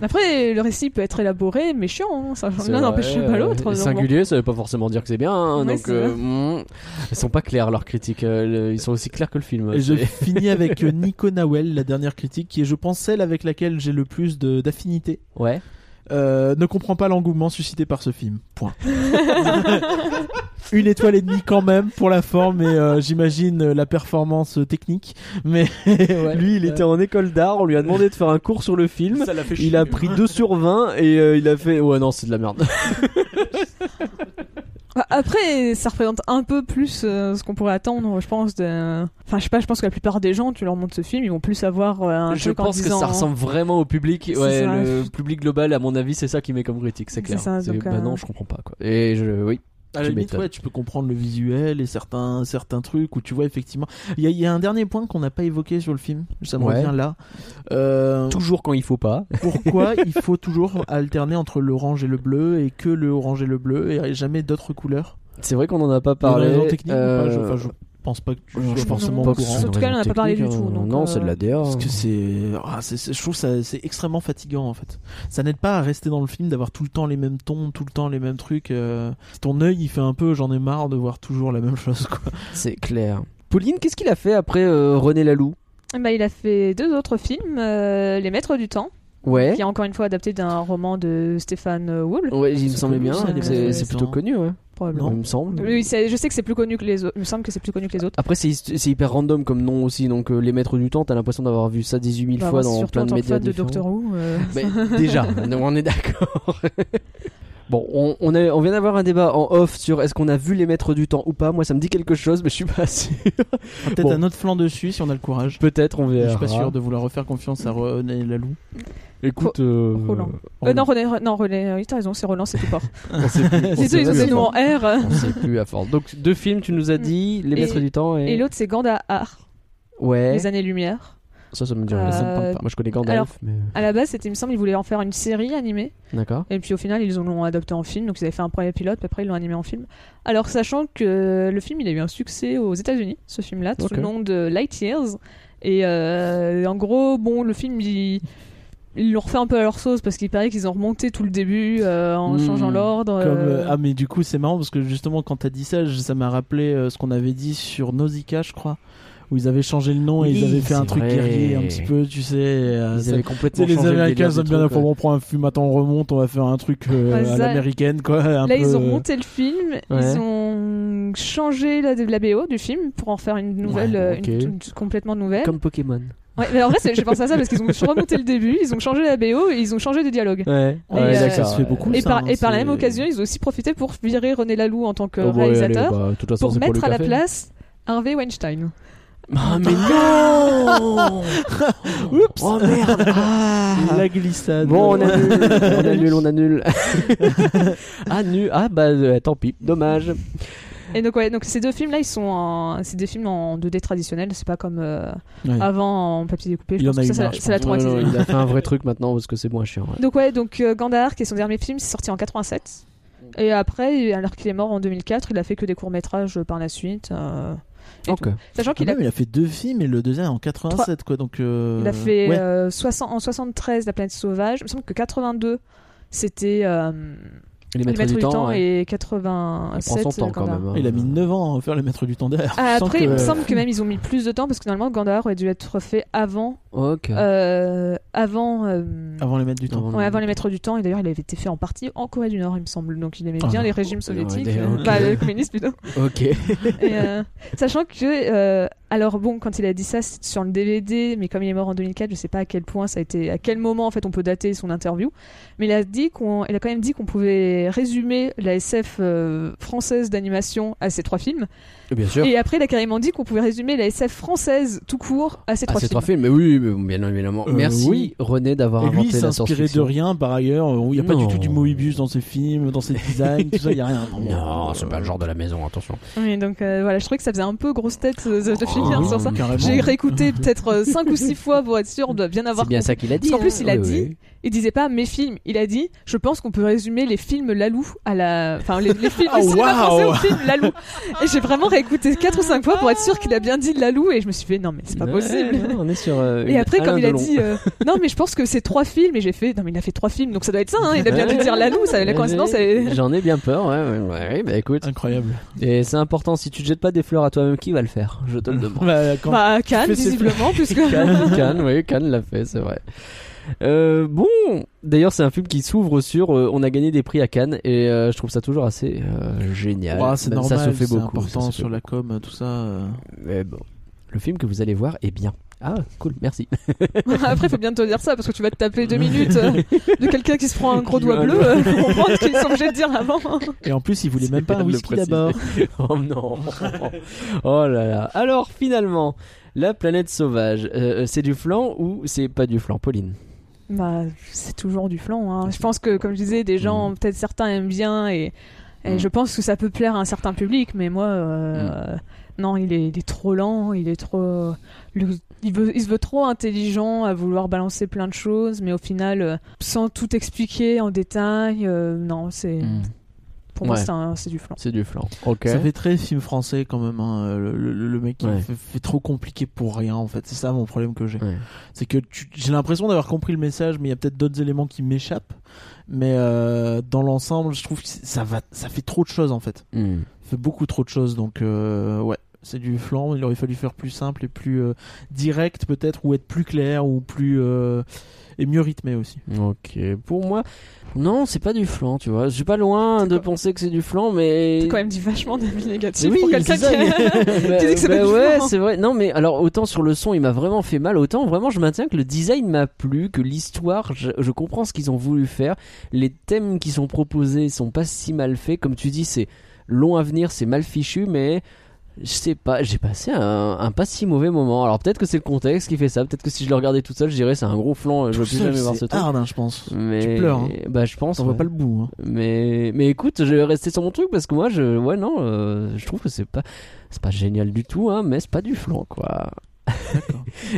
Après, le récit peut être élaboré, mais chiant. hein. Ça, L'un n'empêche pas l'autre. Singulier, ça veut pas forcément dire que c'est bien. hein, Ouais, donc, c'est euh, mm, ils sont pas clairs leurs critiques. euh, le- ils sont aussi clairs que le film. Et je C'est- finis avec euh, Nico Nawel, la dernière critique, qui est, je pense, celle avec laquelle j'ai le plus de- d'affinité. Ouais. Euh, ne comprend pas l'engouement suscité par ce film. Point. Une étoile et demie quand même pour la forme et euh, j'imagine la performance technique. Mais ouais. Lui, il était en école d'art. On lui a demandé de faire un cours sur le film. Ça l'a fait Il a pris 2 sur 20 et euh, il a fait ouais non c'est de la merde. Ah, Après, ça représente un peu plus euh, ce qu'on pourrait attendre, je pense. De... Enfin, je sais pas, je pense que la plupart des gens, tu leur montres ce film, ils vont plus avoir euh, un Je truc en pense que disant- ça ressemble vraiment au public. Ouais, le public global à mon avis c'est ça qui met comme critique, c'est C'est clair. ça, C'est- donc, bah euh, non je comprends pas quoi. Et je oui. À la Tu limite, ouais, tu peux comprendre le visuel et certains, certains trucs où tu vois effectivement. Il y, a- il y a un dernier point qu'on n'a pas évoqué sur le film. Ça me Ouais. revient là. Euh, Toujours quand il faut pas. pourquoi il faut toujours alterner entre l'orange et le bleu et que le orange et le bleu et jamais d'autres couleurs? C'est vrai qu'on en a pas Il y a une parlé. raison technique ou pas? Je, Euh, enfin, je pense pas que tu non, sois je pense forcément pas au que courant. ce- En tout cas, on en a pas parlé du tout, donc, non, euh, c'est de la DA. Parce que c'est, ah, c'est- je trouve ça c'est extrêmement fatigant en fait. Ça n'aide pas à rester dans le film d'avoir tout le temps les mêmes tons, tout le temps les mêmes trucs. euh. Ton œil il fait un peu, j'en ai marre de voir toujours la même chose quoi. C'est clair. Pauline, qu'est-ce qu'il a fait après euh, René Laloux? Bah, il a fait deux autres films, euh, Les Maîtres du Temps, Ouais. qui est encore une fois adapté d'un roman de Stéphane Wool, Ouais, il me semblait bien. C'est plutôt connu, ouais. Probablement. Il me semble. Oui, c'est- je sais que c'est plus connu que les autres. Il me semble que c'est plus connu que les autres. Après, c'est c'est hyper random comme nom aussi. Donc, euh, les maîtres du temps, t'as l'impression d'avoir vu ça 18 000 Bah, fois moi, dans surtout plein en de tant que médias fan de différents. Doctor Who. euh, Mais déjà, on est d'accord. Bon, on, on, est- on vient d'avoir un débat en off sur est-ce qu'on a vu les maîtres du temps ou pas. Moi, ça me dit quelque chose, mais je suis pas sûr. Peut-être Bon. un autre flanc dessus si on a le courage. Peut-être, on Je verra. suis pas sûr de vouloir refaire confiance à René Lalou. Écoute, euh, Roland. Euh, non, René, non, René, euh, oui, t'as raison, c'est Roland, c'est tout sait deux, ils ont noms en. R. On sait plus à force. Donc, deux films, tu nous as dit Les Et- Maîtres du Temps et. Et l'autre, c'est Gandahar, Ouais. Les Années-Lumière. Ça, ça me dit rien. Ça me parle Euh, pas. Moi, je connais Gandalf, alors- mais. À la base, c'était, il me semble, ils voulaient en faire une série animée. D'accord. Et puis au final, ils l'ont adapté en film. Donc ils avaient fait un premier pilote, puis après ils l'ont animé en film. Alors, sachant que le film, il a eu un succès aux États-Unis, ce film-là, sous le nom de Light Years. Et euh, en gros, bon, le film, il. Ils l'ont refait un peu à leur sauce parce qu'il paraît qu'ils ont remonté tout le début euh, en Hmm. changeant l'ordre. Comme, euh, euh, ah mais du coup c'est marrant parce que justement quand t'as dit ça ça m'a rappelé euh, ce qu'on avait dit sur Nausicaa je crois où ils avaient changé le nom et Oui, ils avaient fait un truc vrai. guerrier un petit peu tu sais euh, Ils ça- avaient complètement les changé le Américains ils aiment bien truc, faire ouais. on prend un film attends on remonte on va faire un truc euh, Ouais, à l'américaine quoi un Là, peu, ils ont euh, monté le film, Ouais. ils ont changé la, la BO du film pour en faire une nouvelle, Ouais, euh, une, une- complètement nouvelle. Comme Pokémon. Ouais, mais en vrai, j'ai pensé à ça parce qu'ils ont remonté le début, ils ont changé la BO et ils ont changé des dialogues. Ouais, Et, euh, ça se fait beaucoup Et ça, par, hein, et par la même occasion, ils ont aussi profité pour virer René Laloux en tant que Oh, bah, réalisateur allez, bah, façon, pour mettre à la place Harvey Weinstein. Ah, mais non Oups Oh merde Ah. la glissade Bon, on annule, on annule, on annule. ah, nu, ah bah euh, tant pis, dommage. Et donc, ouais, donc ces deux films-là, ils sont en... c'est des films en 2D traditionnel, c'est pas comme euh, Ouais. avant en papier découpé. Je Il pense en a que eu ça, marre, ça- je ça l'a pense. Ouais, traumatisé. non, il a fait un vrai truc maintenant parce que c'est moins chiant. ouais. Donc ouais, donc euh, Gandahar, qui est son dernier film, c'est sorti en 87. Et après, alors qu'il est mort en 2004, il a fait que des courts métrages par la suite. euh, et Ok. tout. Sachant qu'il a, même, il a fait deux films et le deuxième en 87 quoi donc euh, il a fait ouais. euh, 60, en 73 La planète sauvage. Il me semble que 82 c'était euh, Les Les maîtres du temps, ouais. et il 87 prend son temps quand Gandhar. même. hein. il a mis 9 ans à faire le maître du temps derrière Ah, après, que- il me semble que même ils ont mis plus de temps parce que normalement Gandhar aurait dû être fait avant, Ok. euh, avant, euh, avant les maîtres du temps Avant- ouais, avant les maîtres du temps. Et d'ailleurs, il avait été fait en partie en Corée du Nord, il me semble. Donc, il aimait Ah. bien les régimes soviétiques, Ouais, euh, ok. bah, les communistes plutôt. Ok. Et, euh, sachant que, euh, alors bon, quand il a dit ça c'est sur le DVD, mais comme il est mort en 2004, je sais pas à quel point ça a été, à quel moment en fait on peut dater son interview, mais il a dit qu'on, il a quand même dit qu'on pouvait résumer la SF euh, française d'animation à ces trois films, Bien sûr. et après il a carrément dit qu'on pouvait résumer la SF française tout court à ces Ah, trois films. trois films, mais oui, mais bien évidemment. Euh, Merci oui. René d'avoir Et lui, il inventé la s'inspirait de science-fiction. rien par ailleurs. Euh, Il n'y a pas du tout du Moebius dans ses films, dans ses designs, tout ça, il n'y a rien. Non, c'est pas le genre de la maison, attention. Oui, donc euh, voilà, je trouvais que ça faisait un peu grosse tête de, de Oh, finir oui, sur ça. carrément. J'ai réécouté peut-être 5 ou 6 fois pour être sûr de bien avoir C'est bien compris. ça qu'il a dit. Parce qu'en plus, hein. il a Oui, dit, oui. il disait pas mes films, il a dit, je pense qu'on peut résumer les films Lalou à la, enfin les, les films Oh, le cinéma waouh français au film Lalou. Et j'ai vraiment réécouté 4 ou 5 fois pour être sûr qu'il a bien dit Lalou et je me suis fait non mais c'est pas Ouais, possible. non, on est sur. euh, Et après, Alain comme il a Delon. dit, euh, non, mais je pense que c'est trois films, et j'ai fait, non, mais il a fait trois films, donc ça doit être ça, hein, il a bien dû dire Lalou, ça, la coïncidence, est... J'en ai bien peur, ouais, ouais, bah écoute. Incroyable. Et c'est important, si tu te jettes pas des fleurs à toi-même, qui va le faire? Je te le demande. Bah, quand- Bah, Cannes, visiblement, puisque. Cannes, Cannes, oui, Cannes l'a fait, c'est vrai. Euh, bon, d'ailleurs, c'est un film qui s'ouvre sur. euh, on a gagné des prix à Cannes et euh, je trouve ça toujours assez euh, génial. Ouais, c'est Même normal, ça se fait c'est beaucoup. important ça se fait sur la com, tout ça. euh. beaucoup. Mais bon, le film que vous allez voir est bien. Ah, cool, merci. Après, faut bien te dire ça, parce que tu vas te taper deux minutes euh, de quelqu'un qui se prend un gros doigt bleu, euh, pour comprendre ce qu'ils sont obligés de dire avant. Et en plus, il voulait même pas un de le whisky préciser. d'abord. oh non. oh là là. Alors, finalement, la planète sauvage, euh, c'est du flan ou c'est pas du flan, Pauline? Bah, c'est toujours du flan, hein. Je pense que, comme je disais, des gens, Mm. peut-être certains aiment bien, et, et Mm. je pense que ça peut plaire à un certain public, mais moi, euh, non, il est, il est trop lent, il est trop. le- il, veut, il se veut trop intelligent à vouloir balancer plein de choses, mais au final, euh, sans tout expliquer en détail, euh, non, c'est. Pour moi, Ouais. c'est du flan. C'est du flan. Ok. Ça fait très film français quand même. hein, Le, le- le mec il Ouais. fait, fait trop compliqué pour rien en fait. C'est ça mon problème que j'ai. Ouais. C'est que j'ai l'impression d'avoir compris le message, mais il y a peut-être d'autres éléments qui m'échappent. Mais euh, dans l'ensemble, je trouve que ça va, ça fait trop de choses en fait. Hmm. Ça fait beaucoup trop de choses. Donc euh, ouais, c'est du flan. Il aurait fallu faire plus simple et plus euh, direct peut-être, ou être plus clair, ou plus. euh, Et mieux rythmé aussi. Ok, pour moi, non, c'est pas du flan, tu vois. Je suis pas loin de penser que c'est du flan, mais. T'as quand même dit vachement d'avis négatifs Oui, pour quelqu'un qui Bah, que c'est bah pas du ouais, c'est vrai. Non, mais alors autant sur le son, il m'a vraiment fait mal. Autant vraiment, je maintiens que le design m'a plu, que l'histoire, je, je comprends ce qu'ils ont voulu faire. Les thèmes qui sont proposés sont pas si mal faits, comme tu dis, c'est long à venir, c'est mal fichu, mais je sais pas, j'ai passé un, un pas si mauvais moment. Alors peut-être que c'est le contexte qui fait ça. Peut-être que si je le regardais tout seul, je dirais c'est un gros flan. Je veux plus jamais voir ce truc. hard, hein, je pense. Mais Tu pleures, hein. bah je pense. Vois ouais. pas le bout. hein. Mais mais écoute, je vais rester sur mon truc parce que moi je ouais non, euh, je trouve que c'est pas c'est pas génial du tout hein, mais c'est pas du flan quoi.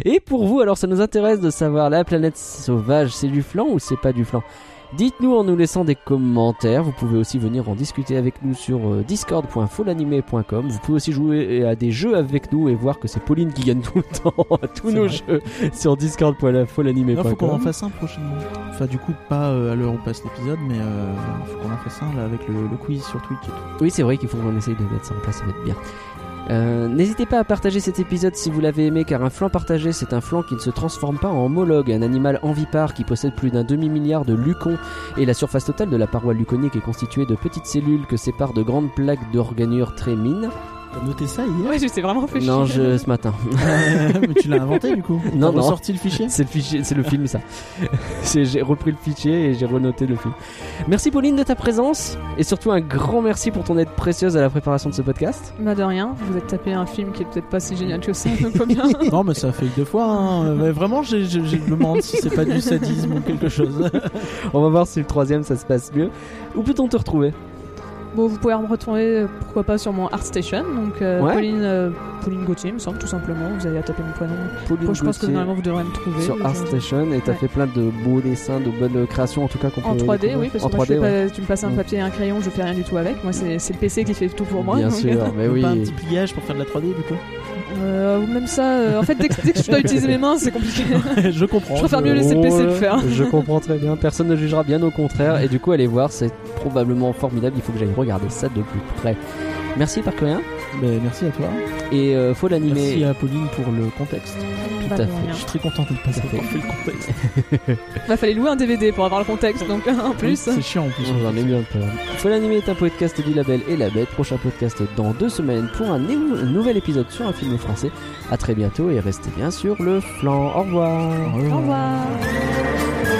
Et pour vous, alors ça nous intéresse de savoir la planète sauvage, c'est du flan ou c'est pas du flan Dites-nous en nous laissant des commentaires. Vous pouvez aussi venir en discuter avec nous sur euh, discord.folanimé.com. Vous pouvez aussi jouer à des jeux avec nous et voir que c'est Pauline qui gagne tout le temps à tous nos vrai. jeux sur discord.folanimé.com. Là, faut qu'on en fasse un prochainement. Enfin, du coup, pas euh, à l'heure où passe l'épisode, mais euh, faut qu'on en fasse un là avec le, le quiz sur Twitch et tout. Oui, c'est vrai qu'il faut qu'on essaye de mettre ça en place, ça va être bien. Euh, N'hésitez pas à partager cet épisode si vous l'avez aimé, car un flan partagé, c'est un flan qui ne se transforme pas en homologue, un animal envipare qui possède plus d'un demi-milliard de lucons, et la surface totale de la paroi luconique est constituée de petites cellules que séparent de grandes plaques d'organures très mines. T'as noté ça hier Ouais, je t'ai vraiment fait Non, chier. je, ce matin. Mais tu l'as inventé du coup Non, non. ressorti le fichier C'est le fichier, c'est le film ça. C'est- j'ai repris le fichier et j'ai renoté le film. Merci Pauline de ta présence et surtout un grand merci pour ton aide précieuse à la préparation de ce podcast. Bah de rien, vous êtes tapé un film qui est peut-être pas si génial que ça, donc pas bien. Non, mais ça fait deux fois. Hein. Mais vraiment, je me demande si c'est pas du sadisme ou quelque chose. On va voir si le troisième ça se passe mieux. Où peut-on te retrouver? Bon, vous pouvez me retrouver, euh, pourquoi pas, sur mon ArtStation, donc euh, Ouais. Pauline, euh, Pauline Gauthier, il me semble, tout simplement. Vous avez à taper mon prénom. Pauline Bon, je pense que Gauthier normalement vous devrez me trouver. sur ArtStation et t'as Ouais. fait plein de beaux dessins, de bonnes créations en tout cas qu'on En peut 3D, découvrir. oui, parce en que moi, je 3D, fais ouais. pas- tu me passes un Mm. papier et un crayon, je fais rien du tout avec. Moi, c'est c'est le PC qui fait tout pour moi. Bien donc, sûr, mais oui. Pas un petit pliage pour faire de la 3D du coup euh, ou même ça, euh, en fait, dès que, dès que je dois utiliser mes mains, c'est compliqué. Je comprends. Je préfère mieux laisser le PC le faire. Je comprends très bien, personne ne jugera bien au contraire. Et du coup, allez voir, c'est probablement formidable. Il faut que j'aille regarder ça de plus près. Merci Parkerien. Mais merci à toi. Et euh, faut Merci l'animer. à Pauline pour le contexte. Tout à fait. rien. Je suis très content de ne pas Tout à fait. le contexte. Bah, fallait louer un DVD pour avoir le contexte, donc en plus. C'est chiant en plus. J'en ai bien peur. Faut l'animer est un podcast du label et la bête. Prochain podcast dans deux semaines pour un, nou- un nouvel épisode sur un film français. À très bientôt et restez bien sur le flanc. Au revoir. Au revoir. Au revoir.